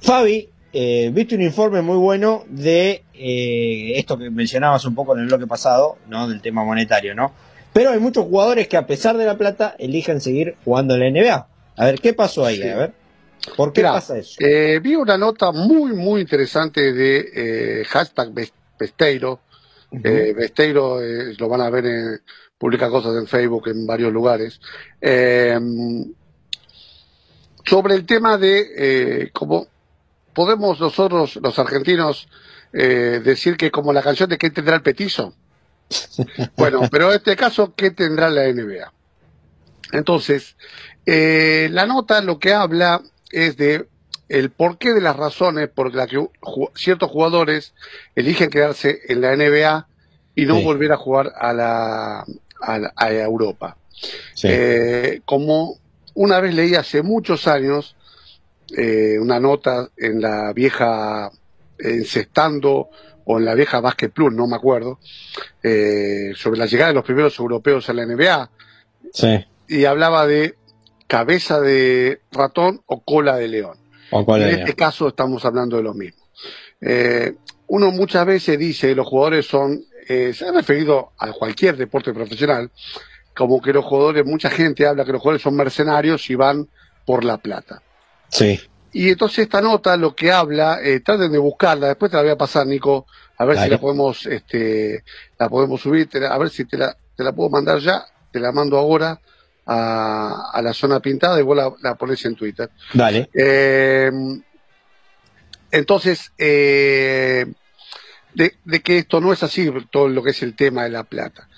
Fabi, eh, viste un informe muy bueno de eh, esto que mencionabas un poco en el bloque pasado, ¿no? Del tema monetario, ¿no? Pero hay muchos jugadores que a pesar de la plata eligen seguir jugando en la NBA. A ver, ¿qué pasó ahí? A ver. ¿Por qué pasa eso? Eh, vi una nota muy, muy interesante de hashtag Besteiro. Besteiro lo van a ver en, publica cosas en Facebook en varios lugares, eh, sobre el tema de eh, cómo podemos nosotros, los argentinos, eh, decir que como la canción de ¿qué tendrá el petizo? Bueno, pero en este caso, ¿qué tendrá la NBA? Entonces, la nota lo que habla es de el porqué de las razones por las que ciertos jugadores eligen quedarse en la NBA y no volver a jugar a la, a, Europa. Eh, como una vez leí hace muchos años eh, una nota en la vieja Encestando o en la vieja Basket Plus, no me acuerdo, eh, sobre la llegada de los primeros europeos a la NBA. Y hablaba de cabeza de ratón o cola de león. En este caso estamos hablando de lo mismo. uno muchas veces dice que los jugadores son eh, se ha referido a cualquier deporte profesional como que los jugadores, mucha gente habla que los jugadores son mercenarios y van por la plata. Sí. Y entonces esta nota lo que habla, eh, traten de buscarla, después te la voy a pasar, Nico, a ver si la podemos, este, la podemos subir, a ver si te la, te la puedo mandar ya, te la mando ahora a, a la zona pintada y vos la, la pones en Twitter. Dale. Eh, entonces, eh, de, que esto no es así, todo lo que es el tema de la plata.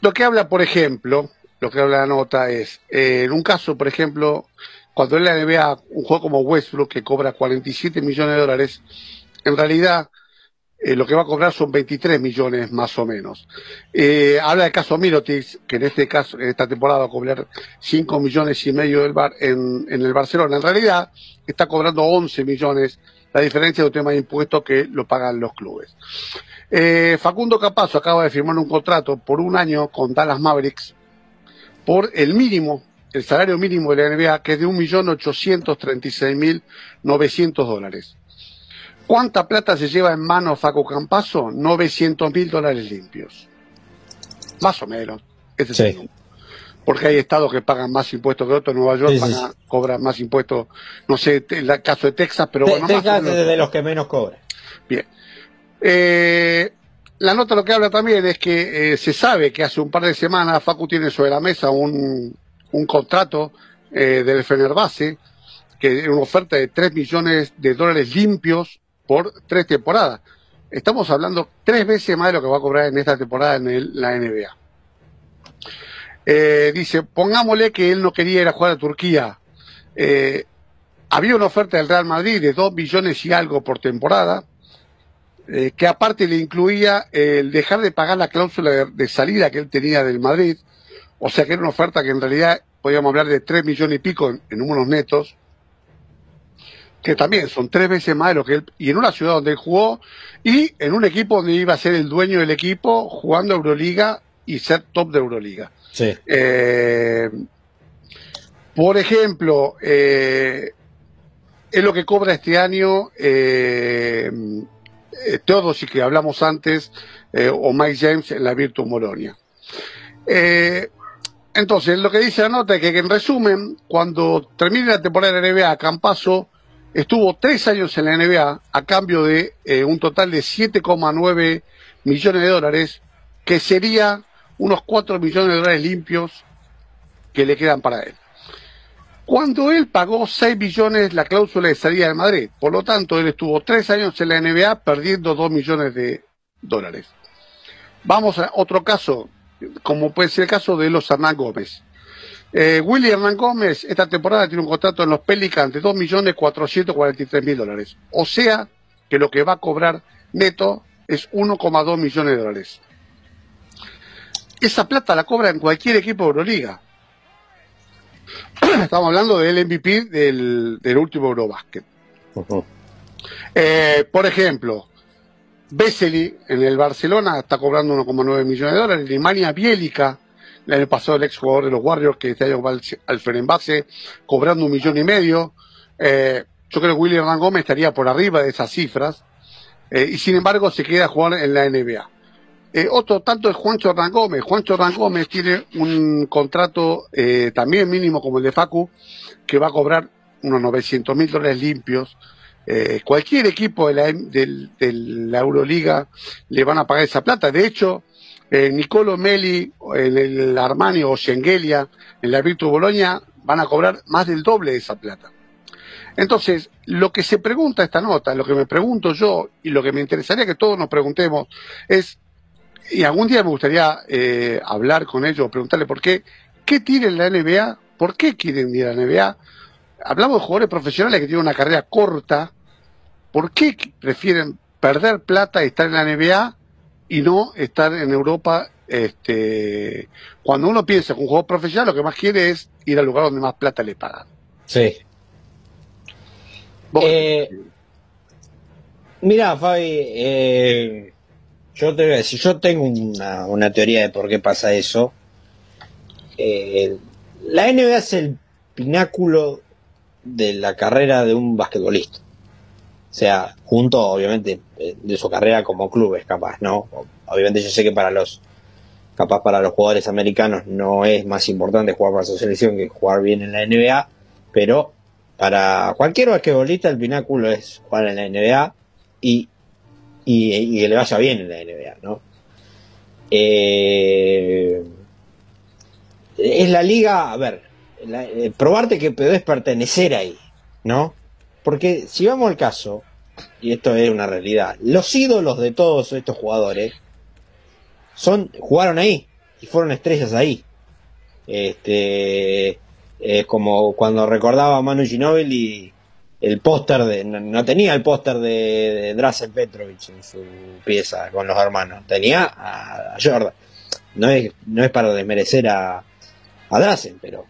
Lo que habla, por ejemplo, lo que habla la nota es, eh, en un caso, por ejemplo, cuando él la NBA un juego como Westbrook que cobra 47 millones de dólares, en realidad eh, lo que va a cobrar son 23 millones más o menos. Eh, habla del caso Mirotic, que en este caso, en esta temporada va a cobrar 5 millones y medio del bar, en, en el Barcelona. En realidad está cobrando 11 millones la diferencia de un tema de impuestos que lo pagan los clubes. Eh, Facundo Capazo acaba de firmar un contrato por un año con Dallas Mavericks por el mínimo, el salario mínimo de la NBA, que es de 1.836.900 dólares. ¿Cuánta plata se lleva en mano Facu Campazo? 900.000 dólares limpios. Más o menos. Ese es el porque hay estados que pagan más impuestos que otros. Nueva York cobra más impuestos, no sé, el caso de Texas, pero bueno, Texas es de los que menos cobra. Bien. Eh, la nota lo que habla también es que eh, se sabe que hace un par de semanas Facu tiene sobre la mesa un, un contrato eh, del Fenerbahce, que es una oferta de 3 millones de dólares limpios por tres temporadas. Estamos hablando tres veces más de lo que va a cobrar en esta temporada en la NBA. Eh, dice, pongámosle que él no quería ir a jugar a Turquía. Eh, había una oferta del Real Madrid de dos millones y algo por temporada, eh, que aparte le incluía el dejar de pagar la cláusula de, salida que él tenía del Madrid, o sea que era una oferta que en realidad podríamos hablar de 3 millones y pico en, en números netos, que también son tres veces más de lo que él, y en una ciudad donde él jugó, y en un equipo donde iba a ser el dueño del equipo, jugando Euroliga y ser top de Euroliga. Sí. Eh, por ejemplo, eh, es lo que cobra este año eh, eh Teodos, y que hablamos antes, eh, o Mike James en la Virtus Molonia. Eh, entonces, lo que dice la nota es que, en resumen, cuando termine la temporada de NBA, Campaso estuvo tres años en la NBA a cambio de eh, un total de 7,9 millones de dólares, que sería unos 4 millones de dólares limpios que le quedan para él. Cuando él pagó 6 millones la cláusula de salida de Madrid, por lo tanto él estuvo tres años en la NBA perdiendo 2 millones de dólares. Vamos a otro caso, como puede ser el caso de los Hernán Gómez. Eh, Willy Hernán Gómez esta temporada tiene un contrato en los Pelicans de 2.443.000 dólares. O sea que lo que va a cobrar neto es 1,2 millones de dólares. Esa plata la cobra en cualquier equipo de Euroliga. Estamos hablando del MVP del, del último Eurobasket. eh, por ejemplo, Vesely en el Barcelona está cobrando 1,9 millones de dólares. Limania Bielica el año pasado el ex jugador de los Warriors, que este año va al, Ferenbase, cobrando un millón y medio. Eh, yo creo que William Hernán Gómez estaría por arriba de esas cifras. Eh, y sin embargo se queda a jugar en la NBA. Eh, otro tanto es Juancho Hernán Gómez. Juancho Hernán Gómez tiene un contrato eh, también mínimo como el de Facu, que va a cobrar unos 900 mil dólares limpios. Cualquier equipo de la, de la Euroliga le van a pagar esa plata. De hecho, eh, Nicolo Meli, en el Armani o Schengelia, en la Virtus Bologna, van a cobrar más del doble de esa plata. Entonces, lo que se pregunta esta nota, lo que me pregunto yo y lo que me interesaría que todos nos preguntemos es, y algún día me gustaría eh, hablar con ellos, preguntarle por qué, ¿qué tiene la NBA? ¿Por qué quieren ir a la NBA? Hablamos de jugadores profesionales que tienen una carrera corta, ¿por qué prefieren perder plata y estar en la NBA y no estar en Europa. Este, cuando uno piensa que un jugador profesional, lo que más quiere es ir al lugar donde más plata le pagan. Sí. Eh, mira, Fabi, eh, yo te voy a decir, yo tengo una, una teoría de por qué pasa eso. Eh, la NBA es el pináculo de la carrera de un basquetbolista. O sea, junto, obviamente, eh, de su carrera como club es capaz, ¿no? Obviamente yo sé que para los, capaz para los jugadores americanos no es más importante jugar para su selección que jugar bien en la NBA, pero para cualquier basquetbolista el pináculo es jugar en la NBA y, y, que le vaya bien en la NBA, ¿no? Eh, es la liga, a ver, eh, probarte que podés pertenecer ahí, ¿no? Porque si vamos al caso, y esto es una realidad, los ídolos de todos estos jugadores son jugaron ahí y fueron estrellas ahí. Este es como cuando recordaba a Manu Ginóbili el póster de no, tenía el póster de, de Drazen Petrovic en su pieza con los hermanos, tenía a, Jordan. No es no es para desmerecer a a Drazen, pero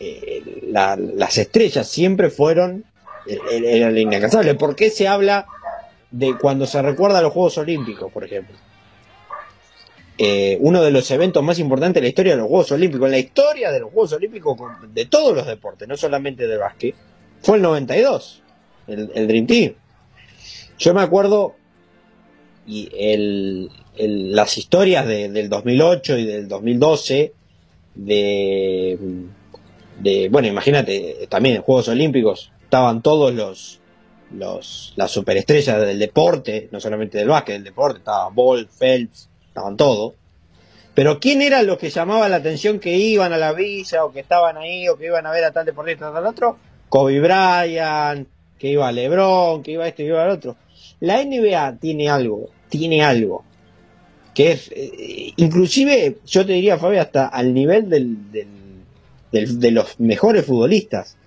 eh, las estrellas siempre fueron era el inalcanzable. ¿Por qué se habla de cuando se recuerda a los Juegos Olímpicos, por ejemplo? Eh, uno de los eventos más importantes de la historia de los Juegos Olímpicos, en la historia de los Juegos Olímpicos de todos los deportes, no solamente del básquet, fue el 92, el, el Dream Team. Yo me acuerdo y el, las historias de, del 2008 y del 2012 de, de bueno, imagínate, también Juegos Olímpicos estaban todos los, los las superestrellas del deporte, no solamente del básquet, del deporte, estaba Bolt, Phelps, estaban todos. Pero ¿quién era los que llamaba la atención que iban a la villa o que estaban ahí o que iban a ver a tal deportista tal otro? Kobe Bryant, que iba a LeBron, que iba a este, que iba al otro. La NBA tiene algo, tiene algo que es, eh, inclusive yo te diría, Fabio, hasta al nivel del, del, del, de los mejores futbolistas.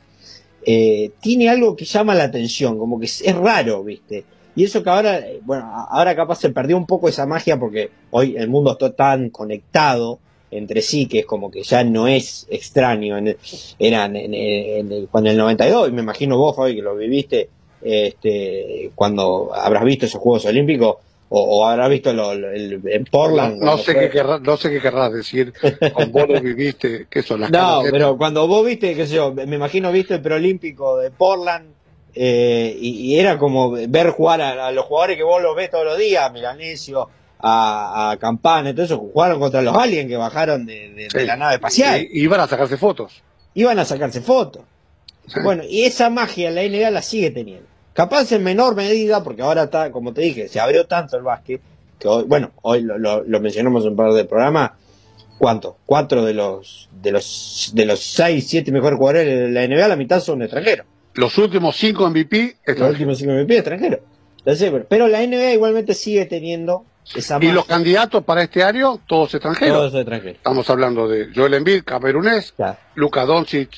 Eh, tiene algo que llama la atención, como que es, raro, ¿viste? Y eso que ahora, bueno, ahora capaz se perdió un poco esa magia porque hoy el mundo está tan conectado, entre sí, que es como que ya no es extraño. En eran en, el, cuando el 92, y me imagino vos, Fabi, que lo viviste, este, cuando habrás visto esos Juegos Olímpicos, o, habrás visto lo, el, en Portland. No, sé qué querrás, no sé qué querrás decir, con vos lo viviste, ¿qué son las No, pero cuando vos viste, qué sé yo, me imagino viste el preolímpico de Portland, eh, y, era como ver jugar a, los jugadores que vos los ves todos los días, Milanesio, a, a Campana, entonces jugaron contra los aliens que bajaron de, la nave espacial. iban a sacarse fotos. Iban a sacarse fotos. Bueno, y esa magia la NBA la sigue teniendo. Capaz en menor medida, porque ahora está, como te dije, se abrió tanto el básquet, que hoy, bueno, hoy lo, mencionamos en un par de programas, ¿cuánto? Cuatro de los, de los, de los seis, siete mejores jugadores de la NBA, la mitad son extranjeros. Los últimos cinco MVP Los últimos cinco MVP extranjeros. Pero la NBA igualmente sigue teniendo esa Y los candidatos para este año, todos extranjeros. Todos extranjeros. Estamos hablando de Joel Embiid, camerunés, Luka Doncic,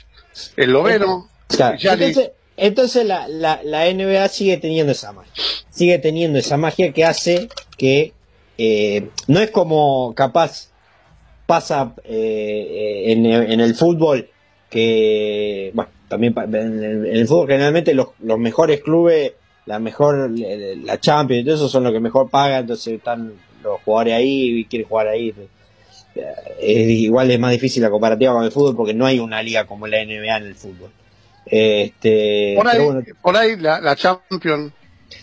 esloveno. Entonces, entonces la, la, la, NBA sigue teniendo esa magia. Sigue teniendo esa magia que hace que eh, no es como capaz pasa eh, en, en, el fútbol que, bueno, también en el, fútbol generalmente los, los, mejores clubes, la mejor, la Champions, y eso son los que mejor pagan, entonces están los jugadores ahí y quieren jugar ahí. Es, igual es más difícil la comparativa con el fútbol porque no hay una liga como la NBA en el fútbol. Este, por ahí, por ahí la, la, Champions.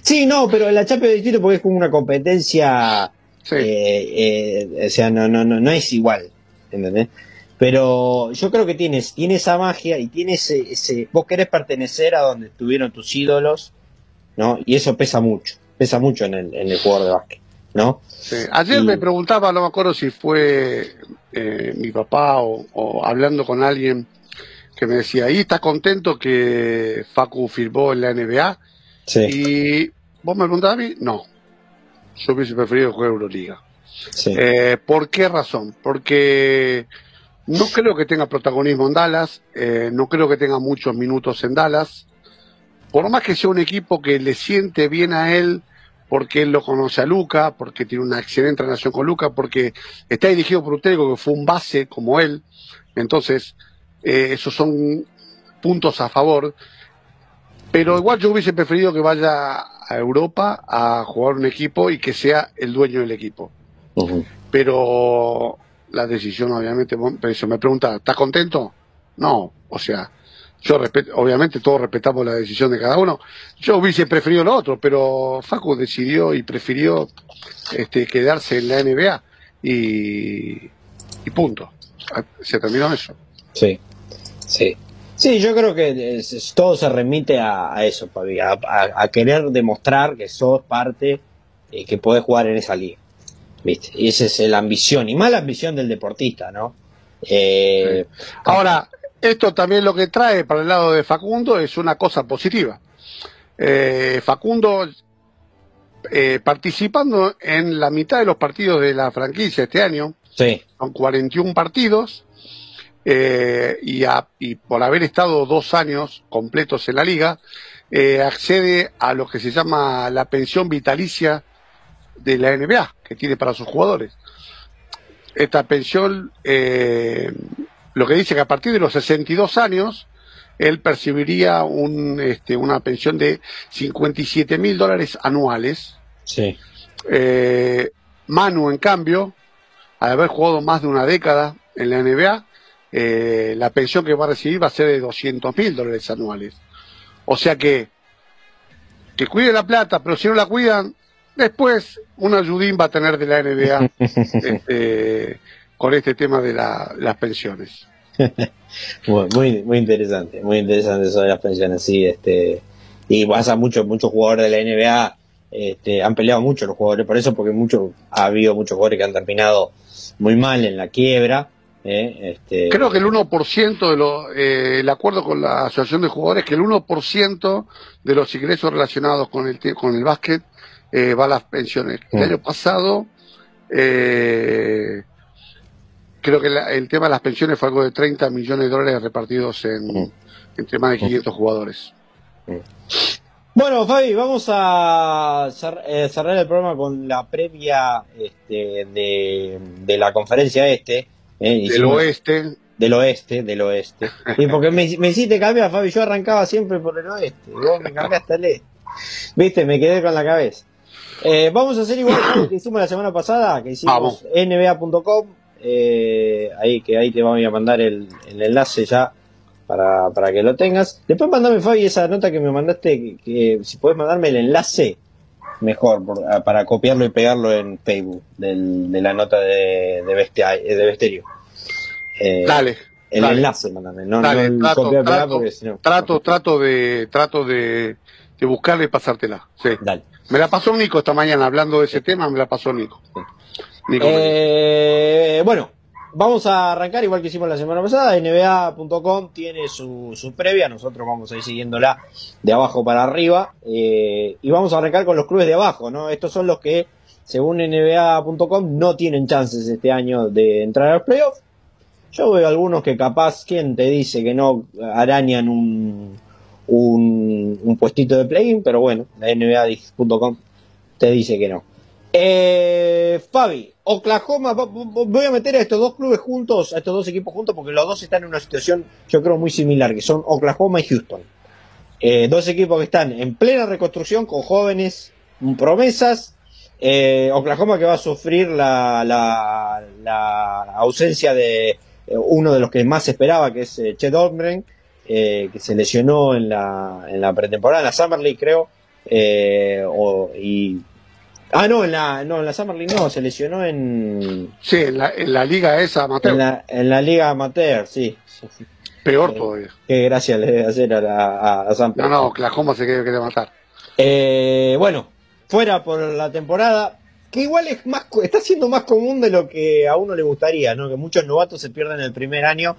Sí, no, pero la Champions es distinto porque es como una competencia. Eh, eh, o sea, no, no, no, no es igual. ¿Entendés? Pero yo creo que tienes, tiene esa magia y tienes ese, ese, vos querés pertenecer a donde estuvieron tus ídolos, ¿no? Y eso pesa mucho, pesa mucho en el, en el jugador de básquet, ¿no? Ayer me preguntaba, no me acuerdo si fue eh, mi papá o, hablando con alguien que me decía, ¿y estás contento que Facu firmó en la NBA? Sí. Y vos me preguntabas a mí, no. Yo hubiese preferido jugar Euroliga. Sí. Eh, ¿Por qué razón? Porque no creo que tenga protagonismo en Dallas, eh, no creo que tenga muchos minutos en Dallas. Por más que sea un equipo que le siente bien a él, porque él lo conoce a Luca, porque tiene una excelente relación con Luca, porque está dirigido por un técnico que fue un base como él. Entonces, eh, esos son puntos a favor. Pero igual yo hubiese preferido que vaya a Europa a jugar un equipo y que sea el dueño del equipo. Pero la decisión, obviamente, pero me pregunta, ¿estás contento? No, o sea, yo respeto, obviamente todos respetamos la decisión de cada uno. Yo hubiese preferido lo otro, pero Facu decidió y prefirió este, quedarse en la NBA y, y punto. Se terminó eso. Sí, sí. Sí, yo creo que todo se remite a, eso, Pavi, a, querer demostrar que sos parte y eh, que podés jugar en esa liga. ¿viste? Y esa es la ambición, y más la ambición del deportista, ¿no? Eh, Ahora, esto también lo que trae para el lado de Facundo es una cosa positiva. Eh, Facundo eh, participando en la mitad de los partidos de la franquicia este año, sí. con 41 partidos, y, y, por haber estado dos años completos en la liga, accede a lo que se llama la pensión vitalicia de la NBA que tiene para sus jugadores. Esta pensión, eh, lo que dice que a partir de los 62 años, él percibiría un, este, una pensión de 57 mil dólares anuales. Sí. Eh, Manu, en cambio, al haber jugado más de una década en la NBA, eh, la pensión que va a recibir va a ser de 200 mil dólares anuales. O sea que, que cuide la plata, pero si no la cuidan, Después, un ayudín va a tener de la NBA este, con este tema de las pensiones. muy, muy interesante, muy interesante eso de las pensiones, sí, este, y pasa mucho, muchos jugadores de la NBA este, han peleado mucho los jugadores por eso, porque mucho, ha habido muchos jugadores que han terminado muy mal en la quiebra. Eh, este... Creo que el 1% de lo, eh, el acuerdo con la Asociación de Jugadores, que el 1% de los ingresos relacionados con el, con el básquet eh, va a las pensiones. El mm. año pasado, eh, creo que el tema de las pensiones fue algo de 30 millones de dólares repartidos en, mm. entre más de 500 jugadores. Mm. Bueno, Fabi, vamos a eh, cerrar el programa con la previa este, de, la conferencia este, Eh, del oeste. Del oeste, del oeste. y porque me, me hiciste cambiar, Fabi, yo arrancaba siempre por el oeste. Vos me cambiaste el este. Viste, me quedé con la cabeza. Eh, vamos a hacer igual que hicimos la semana pasada, que hicimos nba.com. Eh, ahí que ahí te voy a mandar el, enlace ya para, para, que lo tengas. Después mandame, Fabi, esa nota que me mandaste, que, si puedes mandarme el enlace, mejor, para copiarlo y pegarlo en Facebook de la nota de, de, bestia, de Besterio. Eh, dale. El enlace, mándame. No, dale, trato, trato, trato, trato, de, trato de, de buscarla y pasártela. Sí. Dale. Me la pasó Nico esta mañana, hablando de ese tema, me la pasó Nico. Eh, bueno, vamos a arrancar igual que hicimos la semana pasada. NBA.com tiene su, su, previa, nosotros vamos a ir siguiéndola de abajo para arriba. Eh, y vamos a arrancar con los clubes de abajo, ¿no? Estos son los que, según NBA.com, no tienen chances este año de entrar a los playoffs. Yo veo algunos que capaz, ¿quién te dice que no arañan un, un, puestito de play-in? Pero bueno, la NBA.com te dice que no. Eh, Fabi, Oklahoma, voy a meter a estos dos clubes juntos, a estos dos equipos juntos, porque los dos están en una situación, yo creo, muy similar, que son Oklahoma y Houston. Eh, dos equipos que están en plena reconstrucción, con jóvenes promesas. Eh, Oklahoma que va a sufrir la, la, ausencia de uno de los que más esperaba, que es Chet Holmgren, que se lesionó en la, en la pretemporada, en la Summer League creo, y Ah, no, en la, no, en la Summer League no, se lesionó en... Sí, en la, en la liga esa amateur. En la, en la liga amateur, sí. Peor eh, todavía. Qué gracia le debe hacer a, la, a, San Pedro. No, no, Oklahoma se quiere, matar. Eh, bueno, fuera por la temporada, que igual es más, está siendo más común de lo que a uno le gustaría, ¿no? Que muchos novatos se pierden el primer año.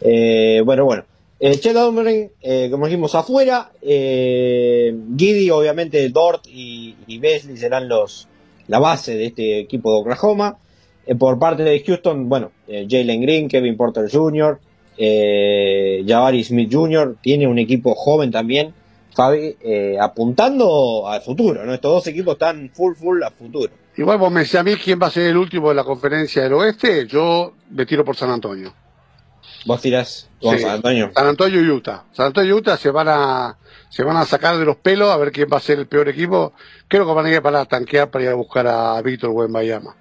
Eh, bueno, bueno. Eh, Chet eh, como dijimos, afuera. Eh, Giddy, obviamente, Dort y, y, Besley serán los la base de este equipo de Oklahoma. Eh, por parte de Houston, bueno, eh, Jalen Green, Kevin Porter Jr., Jabari Smith Jr., tiene un equipo joven también, Fabi, apuntando al futuro, ¿no? Estos dos equipos están full, full a futuro. Igual vos me decís a mí quién va a ser el último de la conferencia del oeste, yo me tiro por San Antonio. Vos tirás San Antonio. San Antonio y Utah. San Antonio y Utah se van a se van a sacar de los pelos a ver quién va a ser el peor equipo. Creo que van a ir para tanquear para ir a buscar a Víctor Wembayama.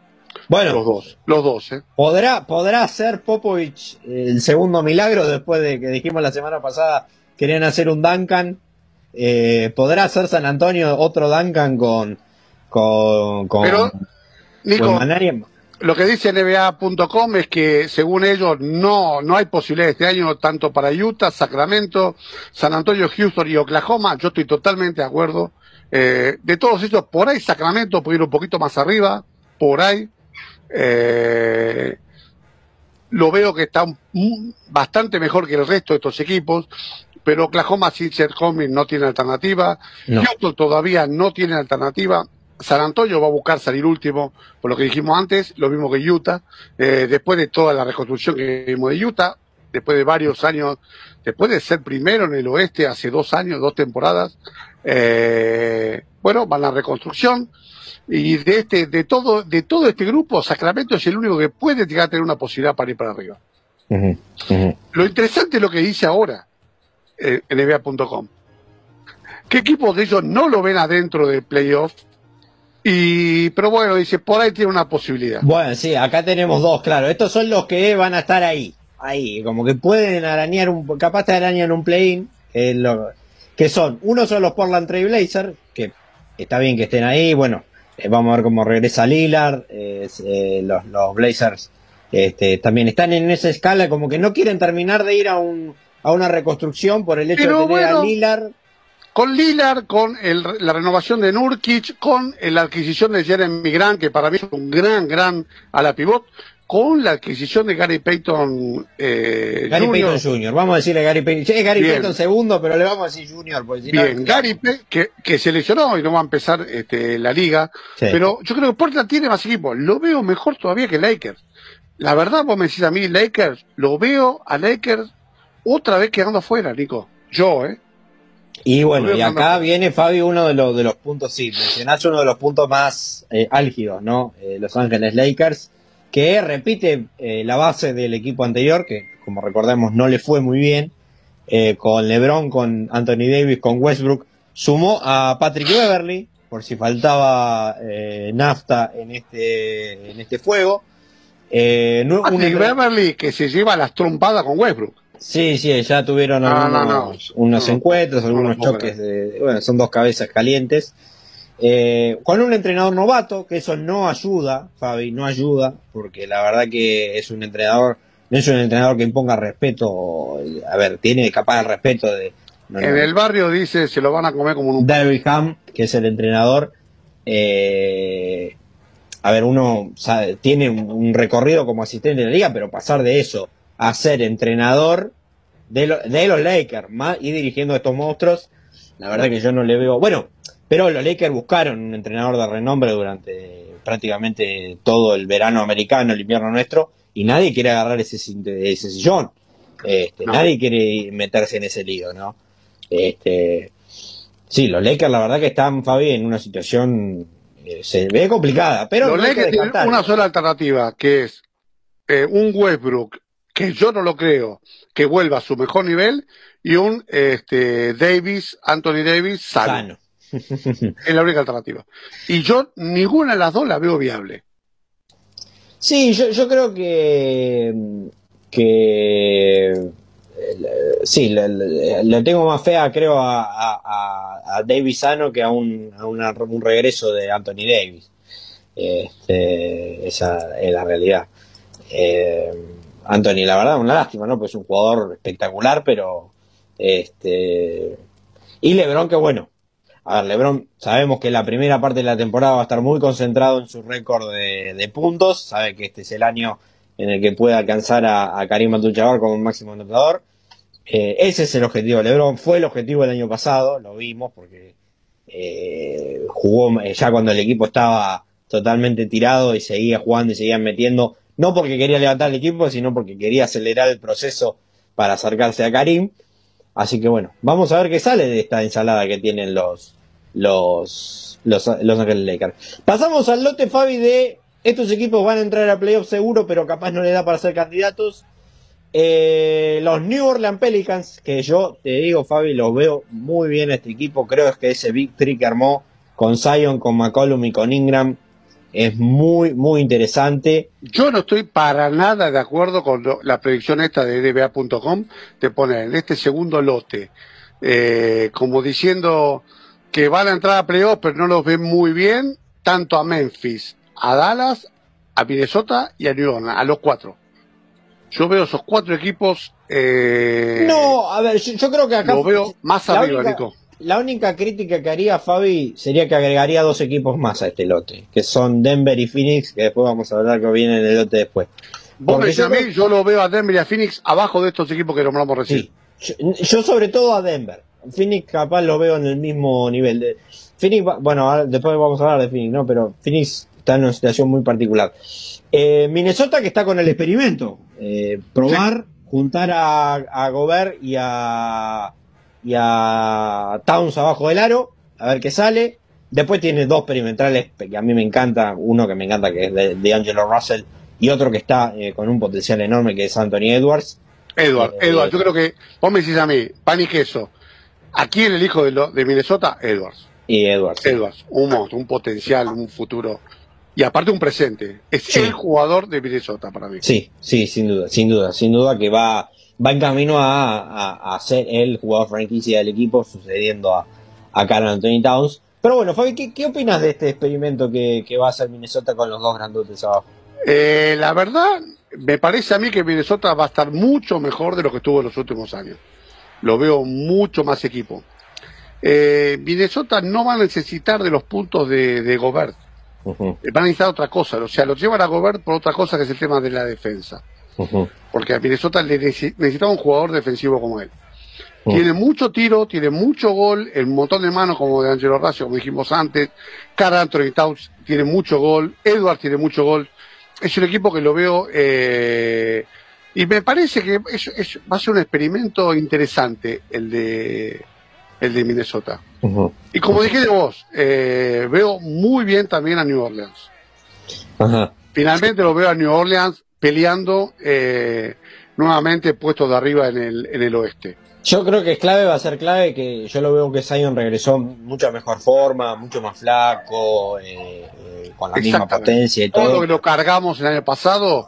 Bueno, los dos, los dos, ¿eh? ¿Podrá, podrá ser Popovich el segundo milagro después de que dijimos la semana pasada querían hacer un Duncan. Eh, ¿Podrá ser San Antonio otro Duncan con con, con, Pero, Nico, lo que dice NBA.com es que según ellos no, no hay posibilidad este año tanto para Utah, Sacramento, San Antonio, Houston y Oklahoma. Yo estoy totalmente de acuerdo. Eh, de todos ellos, por ahí Sacramento puede ir un poquito más arriba, por ahí. Eh, lo veo que está bastante mejor que el resto de estos equipos, pero Oklahoma sin ser no tiene alternativa. Houston todavía no tiene alternativa. San Antonio va a buscar salir último, por lo que dijimos antes, lo mismo que Utah. Eh, después de toda la reconstrucción que vimos de Utah, después de varios años, después de ser primero en el oeste hace dos años, dos temporadas, eh, bueno, van a la reconstrucción. Y de este, de todo, de todo este grupo, Sacramento es el único que puede llegar a tener una posibilidad para ir para arriba. Lo interesante es lo que dice ahora eh, en NBA.com. ¿Qué equipos de ellos no lo ven adentro del playoff y, pero bueno, dice, por ahí tiene una posibilidad. Bueno, sí, acá tenemos dos, claro. Estos son los que van a estar ahí. Ahí, como que pueden arañar un, capaz de arañar un play-in, que, que son, uno son los Portland Trail Blazers, que está bien que estén ahí, bueno, eh, vamos a ver cómo regresa Lillard, eh, los, los Blazers este, también están en esa escala, como que no quieren terminar de ir a un, a una reconstrucción por el hecho de tener a Lillard con Lillard, con la renovación de Nurkic, con la adquisición de Jeremy Grant, que para mí es un gran, gran a la pivot, con la adquisición de Gary Payton eh, Gary Payton Jr. Vamos a decirle Gary Payton. Gary Payton segundo, pero le vamos a decir Junior. Bien, Gary que, que, se lesionó y no va a empezar este, la liga. Pero yo creo que Portland tiene más equipo. Lo veo mejor todavía que Lakers. La verdad, vos me decís a mí, Lakers, lo veo a Lakers otra vez quedando afuera, Nico. Yo, ¿eh? Y bueno, y acá viene Fabio uno de los, de los puntos, sí, mencionaste uno de los puntos más eh, álgidos, ¿no? Eh, los Ángeles Lakers, que repite eh, la base del equipo anterior, que como recordemos no le fue muy bien, con LeBron, con Anthony Davis, con Westbrook, sumó a Patrick Beverly, por si faltaba eh, nafta en este, en este fuego. Patrick Beverly que se lleva las trompadas con Westbrook. Sí, sí, ya tuvieron unos encuentros, algunos choques, de, bueno, son dos cabezas calientes. Eh, con un entrenador novato, que eso no ayuda, Fabi, no ayuda, porque la verdad que es un entrenador, no es un entrenador que imponga respeto, a ver, tiene capaz el respeto de... en el barrio dice, se lo van a comer como un... David Ham, que es el entrenador, eh, a ver, uno tiene un, recorrido como asistente de la liga, pero pasar de eso a ser entrenador de, de los Lakers y dirigiendo a estos monstruos, la verdad que yo no le veo... Bueno, pero los Lakers buscaron un entrenador de renombre durante prácticamente todo el verano americano, el invierno nuestro, y nadie quiere agarrar ese, ese sillón. Este, Nadie quiere meterse en ese lío, ¿no? Este, sí, los Lakers la verdad que están, Fabi, en una situación, eh, se ve complicada, pero... Los Lakers tienen una sola alternativa, que es eh, un Westbrook, que yo no lo creo, que vuelva a su mejor nivel, y un este, Davis, Anthony Davis, sano. es la única alternativa. Y yo ninguna de las dos la veo viable. Sí, yo, yo creo que. que sí, le, tengo más fea, creo, a, a, a Davis Sano que a, un, a un regreso de Anthony Davis. Este, esa es la realidad. Eh, Anthony, la verdad, una lástima, ¿no? Pues es un jugador espectacular, pero. Este. Y Lebron, que bueno, a ver, LeBron, sabemos que la primera parte de la temporada va a estar muy concentrado en su récord de, puntos. Sabe que este es el año en el que puede alcanzar a, Karim Abdul-Jabbar como máximo anotador. Eh, ese es el objetivo de LeBron. Fue el objetivo el año pasado, lo vimos porque eh, jugó eh, ya cuando el equipo estaba totalmente tirado y seguía jugando y seguía metiendo. No porque quería levantar el equipo, sino porque quería acelerar el proceso para acercarse a Karim. Así que bueno, vamos a ver qué sale de esta ensalada que tienen los, los, los, los Ángeles Lakers. Pasamos al lote, Fabi, de estos equipos van a entrar a playoffs seguro, pero capaz no le da para ser candidatos. Eh, los New Orleans Pelicans, que yo te digo, Fabi, los veo muy bien este equipo. Creo que ese Big Trick que armó con Zion, con McCollum y con Ingram es muy, muy interesante. Yo no estoy para nada de acuerdo con la predicción esta de NBA.com de poner en este segundo lote, eh, como diciendo que van a entrar a playoffs, pero no los ven muy bien, tanto a Memphis, a Dallas, a Minnesota y a New Orleans, a los cuatro. Yo veo esos cuatro equipos. Eh, no, a ver, yo, creo que acá. Lo veo más arriba, la única crítica que haría Fabi sería que agregaría dos equipos más a este lote, que son Denver y Phoenix, que después vamos a hablar que viene en el lote después. Vos yo, a mí, yo lo veo a Denver y a Phoenix abajo de estos equipos que nombramos recién. Sí. Yo, sobre todo a Denver. Phoenix capaz lo veo en el mismo nivel. De, Phoenix, bueno, después vamos a hablar de Phoenix, ¿no? Pero Phoenix está en una situación muy particular. Eh, Minnesota que está con el experimento. Eh, probar, juntar a, a Gobert y a y a Towns abajo del aro, a ver qué sale. Después tiene dos perimetrales que a mí me encanta, uno que me encanta que es de, Angelo Russell y otro que está eh, con un potencial enorme que es Anthony Edwards. Edward, eh, Edward, yo creo que, vos me decís a mí, pan y queso, ¿a quién el hijo de, de Minnesota? Edwards. Y Edwards. Edwards, un monstruo, un potencial, un futuro. Y aparte un presente. Es el jugador de Minnesota para mí. Sí, sí, sin duda, sin duda, sin duda que va, va en camino a, ser el jugador franquicia del equipo, sucediendo a, a Carl Anthony Towns. Pero bueno, Fabi, ¿qué, opinas de este experimento que, va a hacer Minnesota con los dos grandotes abajo? Eh, la verdad, me parece a mí que Minnesota va a estar mucho mejor de lo que estuvo en los últimos años. Lo veo mucho más equipo. Eh, Minnesota no va a necesitar de los puntos de, de Gobert. Van a necesitar otra cosa. O sea, los llevan a Gobert por otra cosa que es el tema de la defensa. Porque a Minnesota le necesitaba un jugador defensivo como él. Tiene mucho tiro, tiene mucho gol, el montón de manos como de Angelo Racio, como dijimos antes. Carl Anthony Towns tiene mucho gol, Edward tiene mucho gol. Es un equipo que lo veo eh, y me parece que va a ser un experimento interesante el de el de Minnesota. Y como dije de vos, eh, veo muy bien también a New Orleans. Ajá. finalmente lo veo a New Orleans peleando eh, nuevamente puestos de arriba en el, en el oeste. Yo creo que es clave, va a ser clave que yo lo veo que Zion regresó mucha mejor forma, mucho más flaco, eh, eh, con la misma potencia y todo. Todo lo que lo cargamos el año pasado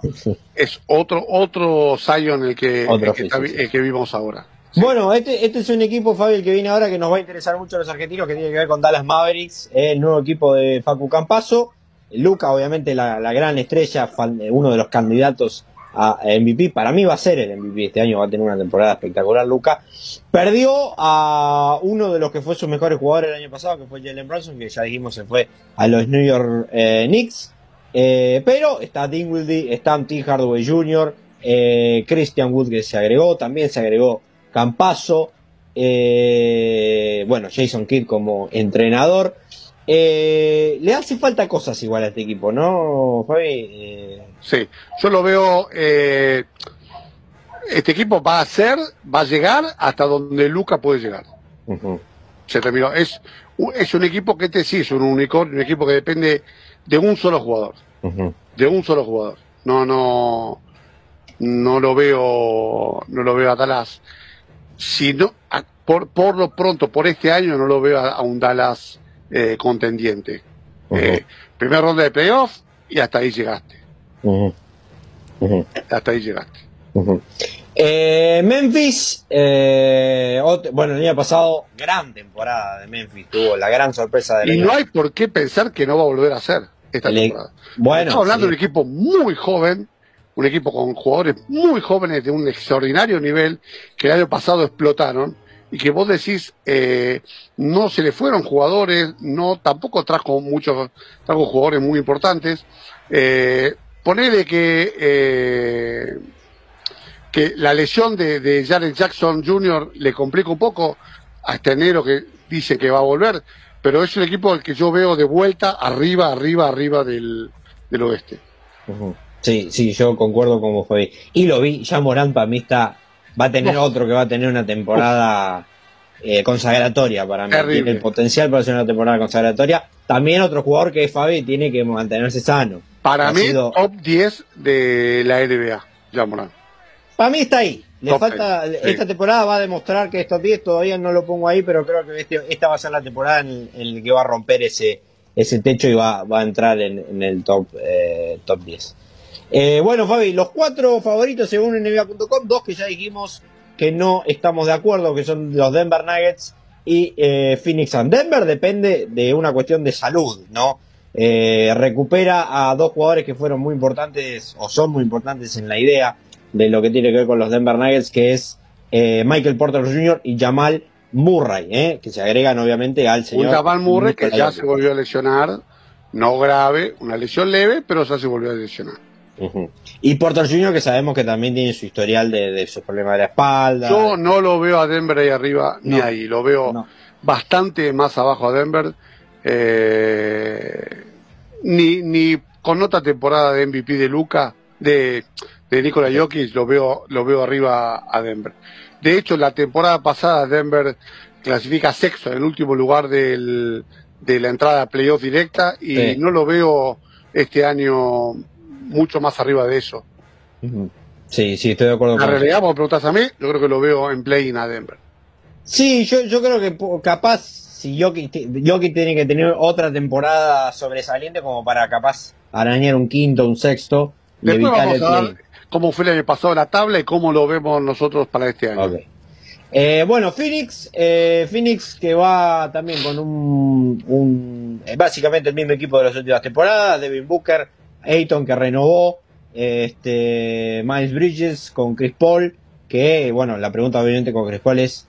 es otro otro Zion el que, el que, vimos ahora. Bueno, este, este es un equipo, Fabio, el que viene ahora que nos va a interesar mucho a los argentinos, que tiene que ver con Dallas Mavericks, el nuevo equipo de Facu Campaso. Luca, obviamente, la, gran estrella, uno de los candidatos a MVP. Para mí va a ser el MVP este año, va a tener una temporada espectacular, Luca. Perdió a uno de los que fue sus mejores jugadores el año pasado, que fue Jalen Brunson, que ya dijimos se fue a los New York eh, Knicks. Eh, pero está Dinwiddie, está T. Hardaway Jr., eh, Christian Wood que se agregó, también se agregó Campaso, bueno, Jason Kidd como entrenador. Eh, le hace falta cosas igual a este equipo, ¿no, Fabi? Eh, sí, yo lo veo. Eh, este equipo va a ser, va a llegar hasta donde Luca puede llegar. Se terminó. Es, es un equipo que este sí es un unicornio, un equipo que depende de un solo jugador. De un solo jugador. No, no, no lo veo, no lo veo a Dallas. Si no, por, por lo pronto, por este año, no lo veo a un Dallas eh, contendiente. Eh, primera ronda de playoff y hasta ahí llegaste. Hasta ahí llegaste. Eh, Memphis, bueno, el año pasado, gran temporada de Memphis, tuvo la gran sorpresa de Y no hay por qué pensar que no va a volver a ser esta temporada. Bueno, Estamos hablando de un equipo muy joven, un equipo con jugadores muy jóvenes de un extraordinario nivel que el año pasado explotaron y que vos decís eh, no se le fueron jugadores, no tampoco trajo muchos, trajo jugadores muy importantes. Eh, ponele que eh, que la lesión de, de Jared Jackson Jr. le complica un poco hasta enero que dice que va a volver, pero es el equipo al que yo veo de vuelta arriba, arriba, arriba del, del oeste. Sí, sí, yo concuerdo con vos, fue. Y lo vi, ya Morán para mí está va a tener otro que va a tener una temporada eh, consagratoria para mí. Tiene el potencial para ser una temporada consagratoria. También otro jugador que es Fabi tiene que mantenerse sano. Para mí, top 10 de la NBA, ya Morán. Para mí está ahí. Le falta, esta temporada va a demostrar que es top 10, todavía no lo pongo ahí, pero creo que este, esta va a ser la temporada en, la que va a romper ese, ese techo y va, va a entrar en, el top, eh, top 10. Eh, bueno, Fabi, los cuatro favoritos según NBA.com, dos que ya dijimos que no estamos de acuerdo, que son los Denver Nuggets y eh, Phoenix Suns. Denver depende de una cuestión de salud, ¿no? Eh, recupera a dos jugadores que fueron muy importantes o son muy importantes en la idea de lo que tiene que ver con los Denver Nuggets, que es Michael Porter Jr. y Jamal Murray, que se agregan obviamente al señor. Jamal Murray que ya se volvió a lesionar, no grave, una lesión leve, pero ya se volvió a lesionar. Y Porter Jr., que sabemos que también tiene su historial de, de sus problemas de la espalda. Yo no lo veo a Denver ahí arriba, ni ahí. Lo veo bastante más abajo a Denver. Eh, ni, ni con otra temporada de MVP de Luca, de, de Nikola Jokic, lo veo, lo veo arriba a Denver. De hecho, la temporada pasada Denver clasifica sexto en el último lugar del, de la entrada a playoff directa y no lo veo este año mucho más arriba de eso. Sí, sí, estoy de acuerdo. La realidad, vos preguntas a mí, yo creo que lo veo en play a Denver. Sí, yo, yo creo que capaz, si Jokic, tiene que tener otra temporada sobresaliente como para capaz arañar un quinto, un sexto. Después vamos a ver cómo fue el año pasado la tabla y cómo lo vemos nosotros para este año. Eh, bueno, Phoenix, eh, Phoenix que va también con un, un eh, básicamente el mismo equipo de las últimas temporadas, Devin Booker, Ayton que renovó, este, Miles Bridges con Chris Paul, que bueno, la pregunta obviamente con Chris Paul es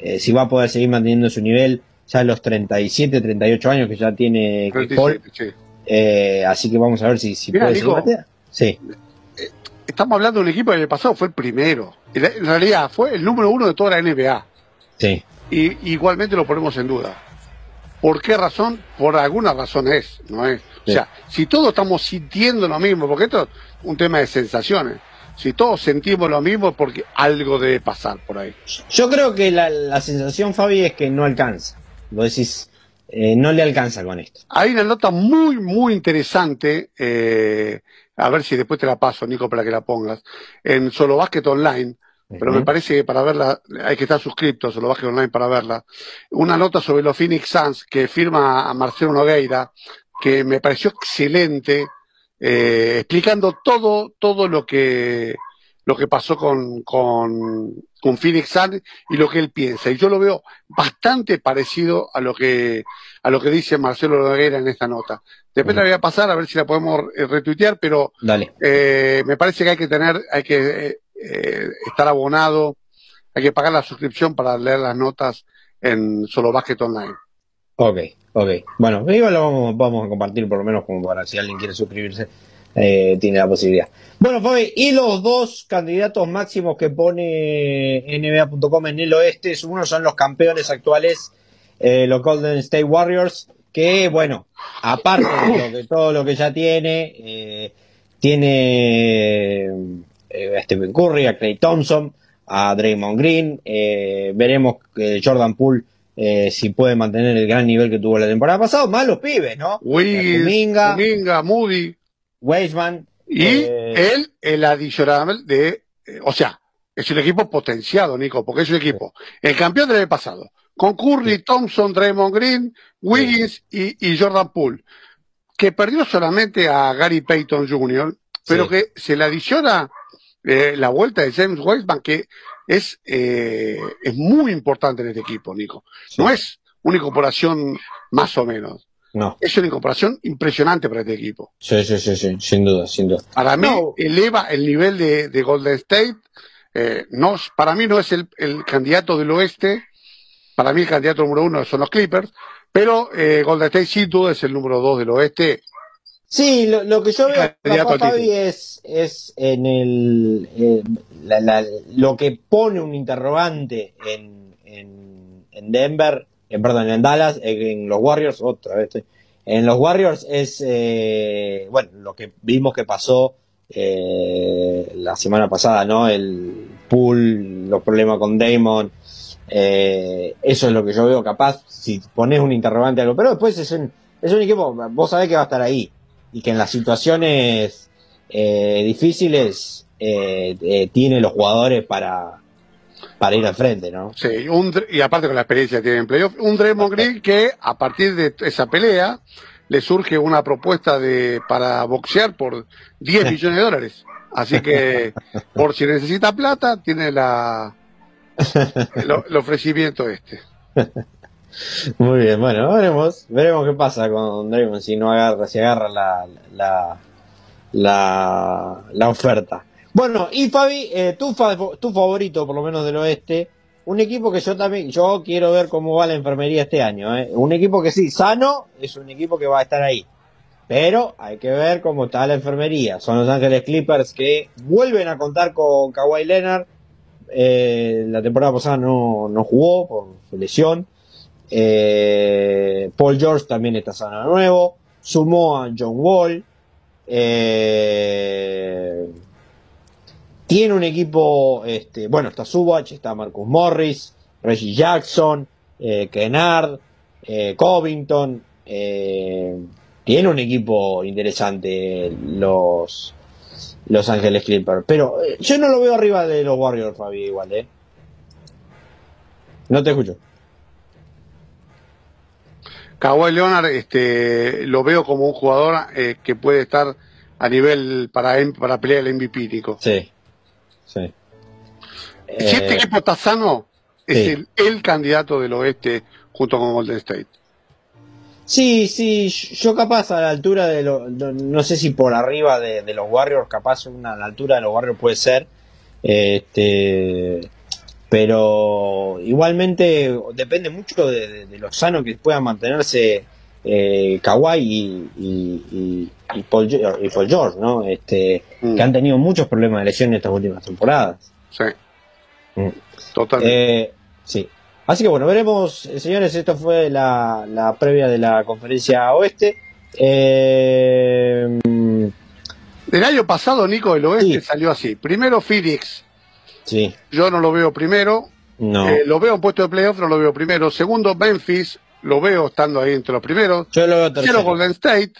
eh, si va a poder seguir manteniendo su nivel ya en los 37, 38 años que ya tiene Chris Paul. Eh, así que vamos a ver si, si puede seguir Sí. Eh, estamos hablando de un equipo que el pasado fue el primero. En realidad fue el número uno de toda la NBA. Sí. Y igualmente lo ponemos en duda. ¿Por qué razón? Por alguna razón es, ¿no es? O sea, si todos estamos sintiendo lo mismo, porque esto es un tema de sensaciones, si todos sentimos lo mismo es porque algo debe pasar por ahí. Yo creo que la, sensación, Fabi, es que no alcanza. Vos decís, eh, no le alcanza con esto. Hay una nota muy, muy interesante, eh, a ver si después te la paso, Nico, para que la pongas, en Solo Basket Online, pero me parece que para verla hay que estar suscrito a Solo Basket Online para verla. Una nota sobre los Phoenix Suns que firma a Marcelo Nogueira, que me pareció excelente, eh, explicando todo, todo lo que, lo que pasó con, con, con Phoenix Suns y lo que él piensa. Y yo lo veo bastante parecido a lo que, a lo que dice Marcelo Noguera en esta nota. Después la voy a pasar a ver si la podemos eh, retuitear, pero eh, me parece que hay que tener, hay que eh, estar abonado, hay que pagar la suscripción para leer las notas en Solo Basket Online. Ok, ok. Bueno, igual lo vamos, vamos a compartir por lo menos como para si alguien quiere suscribirse, eh, tiene la posibilidad. Bueno, Fabi, y los dos candidatos máximos que pone NBA.com en el oeste, uno son los campeones actuales, eh, los Golden State Warriors, que bueno, aparte de, todo lo que ya tiene, eh, tiene a Stephen Curry, a Clay Thompson, a Draymond Green, veremos que Jordan Poole si puede mantener el gran nivel que tuvo la temporada pasada, más los pibes, ¿no? Minga, Moody. Weisman. Y eh, él, el adicional de, eh, o sea, es un equipo potenciado, Nico, porque es un equipo, el campeón del año pasado, con Curry, Thompson, Draymond Green, Wiggins y, Jordan Poole, que perdió solamente a Gary Payton Jr., pero que se le adiciona eh, la vuelta de James Weisman, que es, es muy importante en este equipo, Nico. No es una incorporación más o menos. No. Es una incorporación impresionante para este equipo. Sí, sí, sí, sí, sin duda, sin duda. Para mí eleva el nivel de, Golden State. Eh, no, para mí no es el, candidato del oeste. Para mí el candidato número uno son los Clippers. Pero eh, Golden State sin duda es el número dos del oeste. Sí, lo, que yo veo Fabi es, es en el eh, lo que pone un interrogante en, en, en Denver en, perdón, en Dallas, en los Warriors, otra vez en los Warriors es, eh, bueno, lo que vimos que pasó eh, la semana pasada, ¿no? El pool, los problemas con Damon, eh, eso es lo que yo veo capaz, si pones un interrogante algo, pero después es un, es un equipo, vos sabés que va a estar ahí, y que en las situaciones difíciles tiene los jugadores para, para ir al frente, ¿no? Sí, y aparte con la experiencia que tiene en playoff, un Draymond Green que a partir de esa pelea le surge una propuesta de para boxear por 10 millones de dólares. Así que, por si necesita plata, tiene la el, ofrecimiento este. Muy bien, bueno, veremos, veremos qué pasa con Draymond si no agarra, si agarra la, la, la, la oferta. Bueno, y Fabi, eh, tu, tu favorito, por lo menos del oeste, un equipo que yo también, yo quiero ver cómo va la enfermería este año. ¿eh? Un equipo que sí, sano, es un equipo que va a estar ahí. Pero hay que ver cómo está la enfermería. Son los Ángeles Clippers que vuelven a contar con Kawhi Leonard. Eh, la temporada pasada no, no jugó por lesión. Eh, Paul George también está sano de nuevo. Sumó a John Wall. Eh, tiene un equipo, este, bueno, está Subach, está Marcus Morris, Reggie Jackson, eh, Kennard, Covington. Tiene un equipo interesante los, los Ángeles Clippers. Pero yo no lo veo arriba de los Warriors, Fabi, igual, ¿eh? No te escucho. Kawhi Leonard, este, lo veo como un jugador eh, que puede estar a nivel para, para pelear el MVP, Nico. Sí, Sí. Si este eh, equipo está sano, es el, candidato del oeste junto con Golden State. Sí, sí, yo capaz a la altura de los, no, sé si por arriba de, los Warriors, capaz una, a la altura de los Warriors puede ser, este, pero igualmente depende mucho de, lo sano que puedan mantenerse eh, Kawhi y, y, Paul, George, ¿no? Este, mm. que han tenido muchos problemas de lesión en estas últimas temporadas. Sí. Mm. Totalmente. Eh, sí. Así que bueno, veremos, eh, señores, esto fue la, previa de la conferencia oeste. Eh, el año pasado, Nico, el oeste salió así. Primero Phoenix. Sí. Yo no lo veo primero. No. lo veo en puesto de playoff, no lo veo primero. Segundo, Memphis lo veo estando ahí entre los primeros. Yo lo veo tercero. Golden State.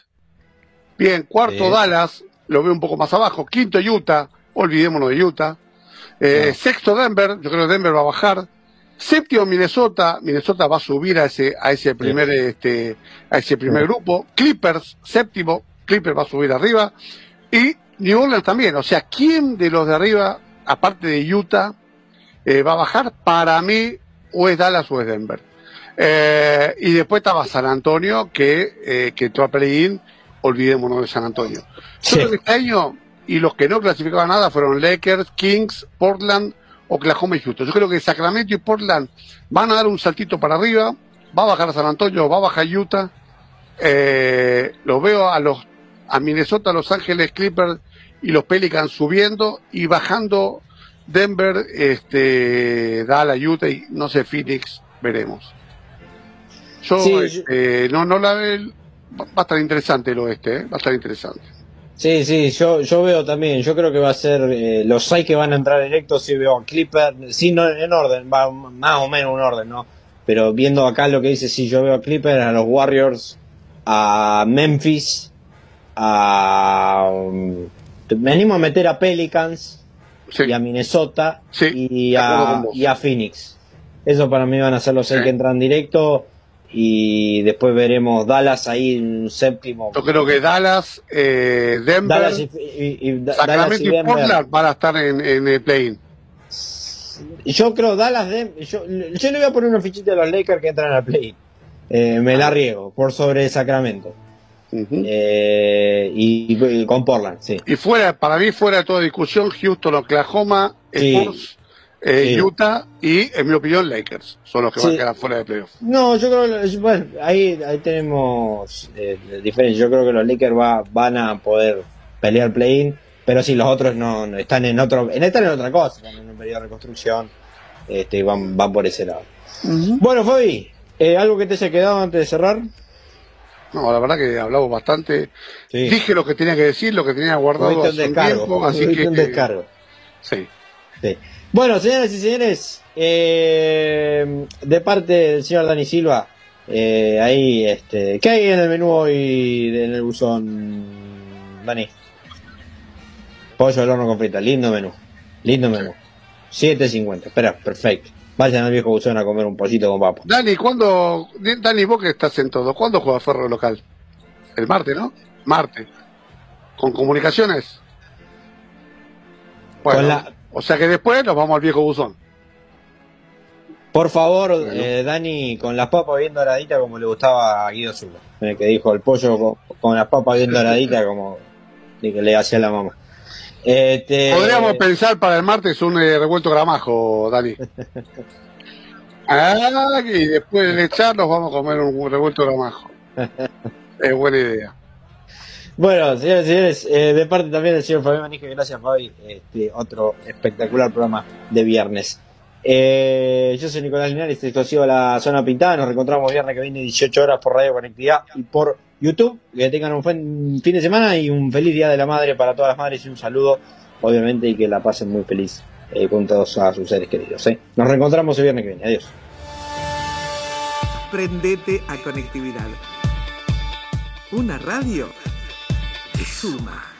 Bien, cuarto Dallas, lo veo un poco más abajo. Quinto Utah, olvidémonos de Utah. Eh, sexto Denver, yo creo que Denver va a bajar. Séptimo Minnesota, Minnesota va a subir a ese, a ese primer, este, a ese primer grupo. Clippers, séptimo, Clippers va a subir arriba. Y New Orleans también. O sea, ¿quién de los de arriba, aparte de Utah, eh, va a bajar? Para mí, o es Dallas o es Denver. Eh, y después estaba San Antonio, que, eh, que entró a play-in, olvidémonos de San Antonio. Yo creo que este año, y los que no clasificaban nada fueron Lakers, Kings, Portland, Oklahoma y Houston. Yo creo que Sacramento y Portland van a dar un saltito para arriba, va a bajar a San Antonio, va a bajar Utah. Eh, los veo a los a Minnesota, Los Ángeles Clippers y los Pelicans subiendo y bajando Denver, este, Dallas, Utah y no sé, Phoenix, veremos. Yo, este, no, no la veo, va a estar interesante el oeste, ¿eh? va a estar interesante. Sí, sí, yo, yo veo también, yo creo que va a ser eh, los seis que van a entrar directos, sí veo a Clipper, sí, no en orden, va más o menos en orden, ¿no? Pero viendo acá lo que dice, sí, yo veo a Clipper, a los Warriors, a Memphis, a... Um, me animo a meter a Pelicans y a Minnesota y, a, y a Phoenix. Eso para mí van a ser los seis que entran directo y después veremos Dallas ahí en séptimo. Yo creo que Dallas, eh, Denver, y, Sacramento y, Portland van a estar en, el play Yo creo Dallas, yo, yo, le voy a poner una fichita a los Lakers que entran al play. Eh, me la riego por sobre Sacramento. Eh, y, con Portland, sí. Y fuera, para mí, fuera de toda discusión, Houston, Oklahoma, Spurs, eh, Utah y, en mi opinión, Lakers son los que van a quedar fuera de playoff. No, yo creo que bueno, ahí, ahí tenemos eh, diferencia. Yo creo que los Lakers va, van a poder pelear play-in, pero si los otros no, están en otro, están en otra cosa, están en un periodo de reconstrucción, este, van, van por ese lado. Bueno, Fabi, eh, ¿algo que te haya quedado antes de cerrar? No, la verdad que hablamos bastante. Dije lo que tenía que decir, lo que tenía guardado hace descargo, tiempo, así que... Un descargo. Sí. sí. Bueno, señoras y señores, eh, de parte del señor Dani Silva, eh, ahí, este, ¿qué hay en el menú hoy en el buzón, Dani? Pollo al horno con frita, lindo menú, lindo menú. 7.50, espera, perfecto. Vayan al viejo buzón a comer un pollito con papo. Dani, ¿cuándo, Dani, vos que estás en todo, ¿cuándo juega Ferro local? El martes, ¿no? Martes. ¿Con comunicaciones? Bueno, o sea que después nos vamos al viejo buzón. Por favor, eh, Dani, con las papas bien doraditas como le gustaba a Guido Zulo, que dijo el pollo con, las papas bien doraditas como que le hacía la mamá. Este... Podríamos pensar para el martes un eh, revuelto gramajo, Dani. ah, y después de echarnos vamos a comer un revuelto gramajo. es buena idea. Bueno, señores y señores, eh, de parte también del señor Fabián Manije, gracias Fabi, este, otro espectacular programa de viernes. Eh, yo soy Nicolás Linares, ha sido la zona pintada, nos reencontramos viernes que viene 18 horas por Radio Conectividad y por YouTube. Que tengan un buen fin de semana y un feliz Día de la Madre para todas las madres y un saludo, obviamente, y que la pasen muy feliz eh, con todos a sus seres queridos. ¿eh? Nos reencontramos el viernes que viene. Adiós. Prendete a conectividad. Una radio que suma.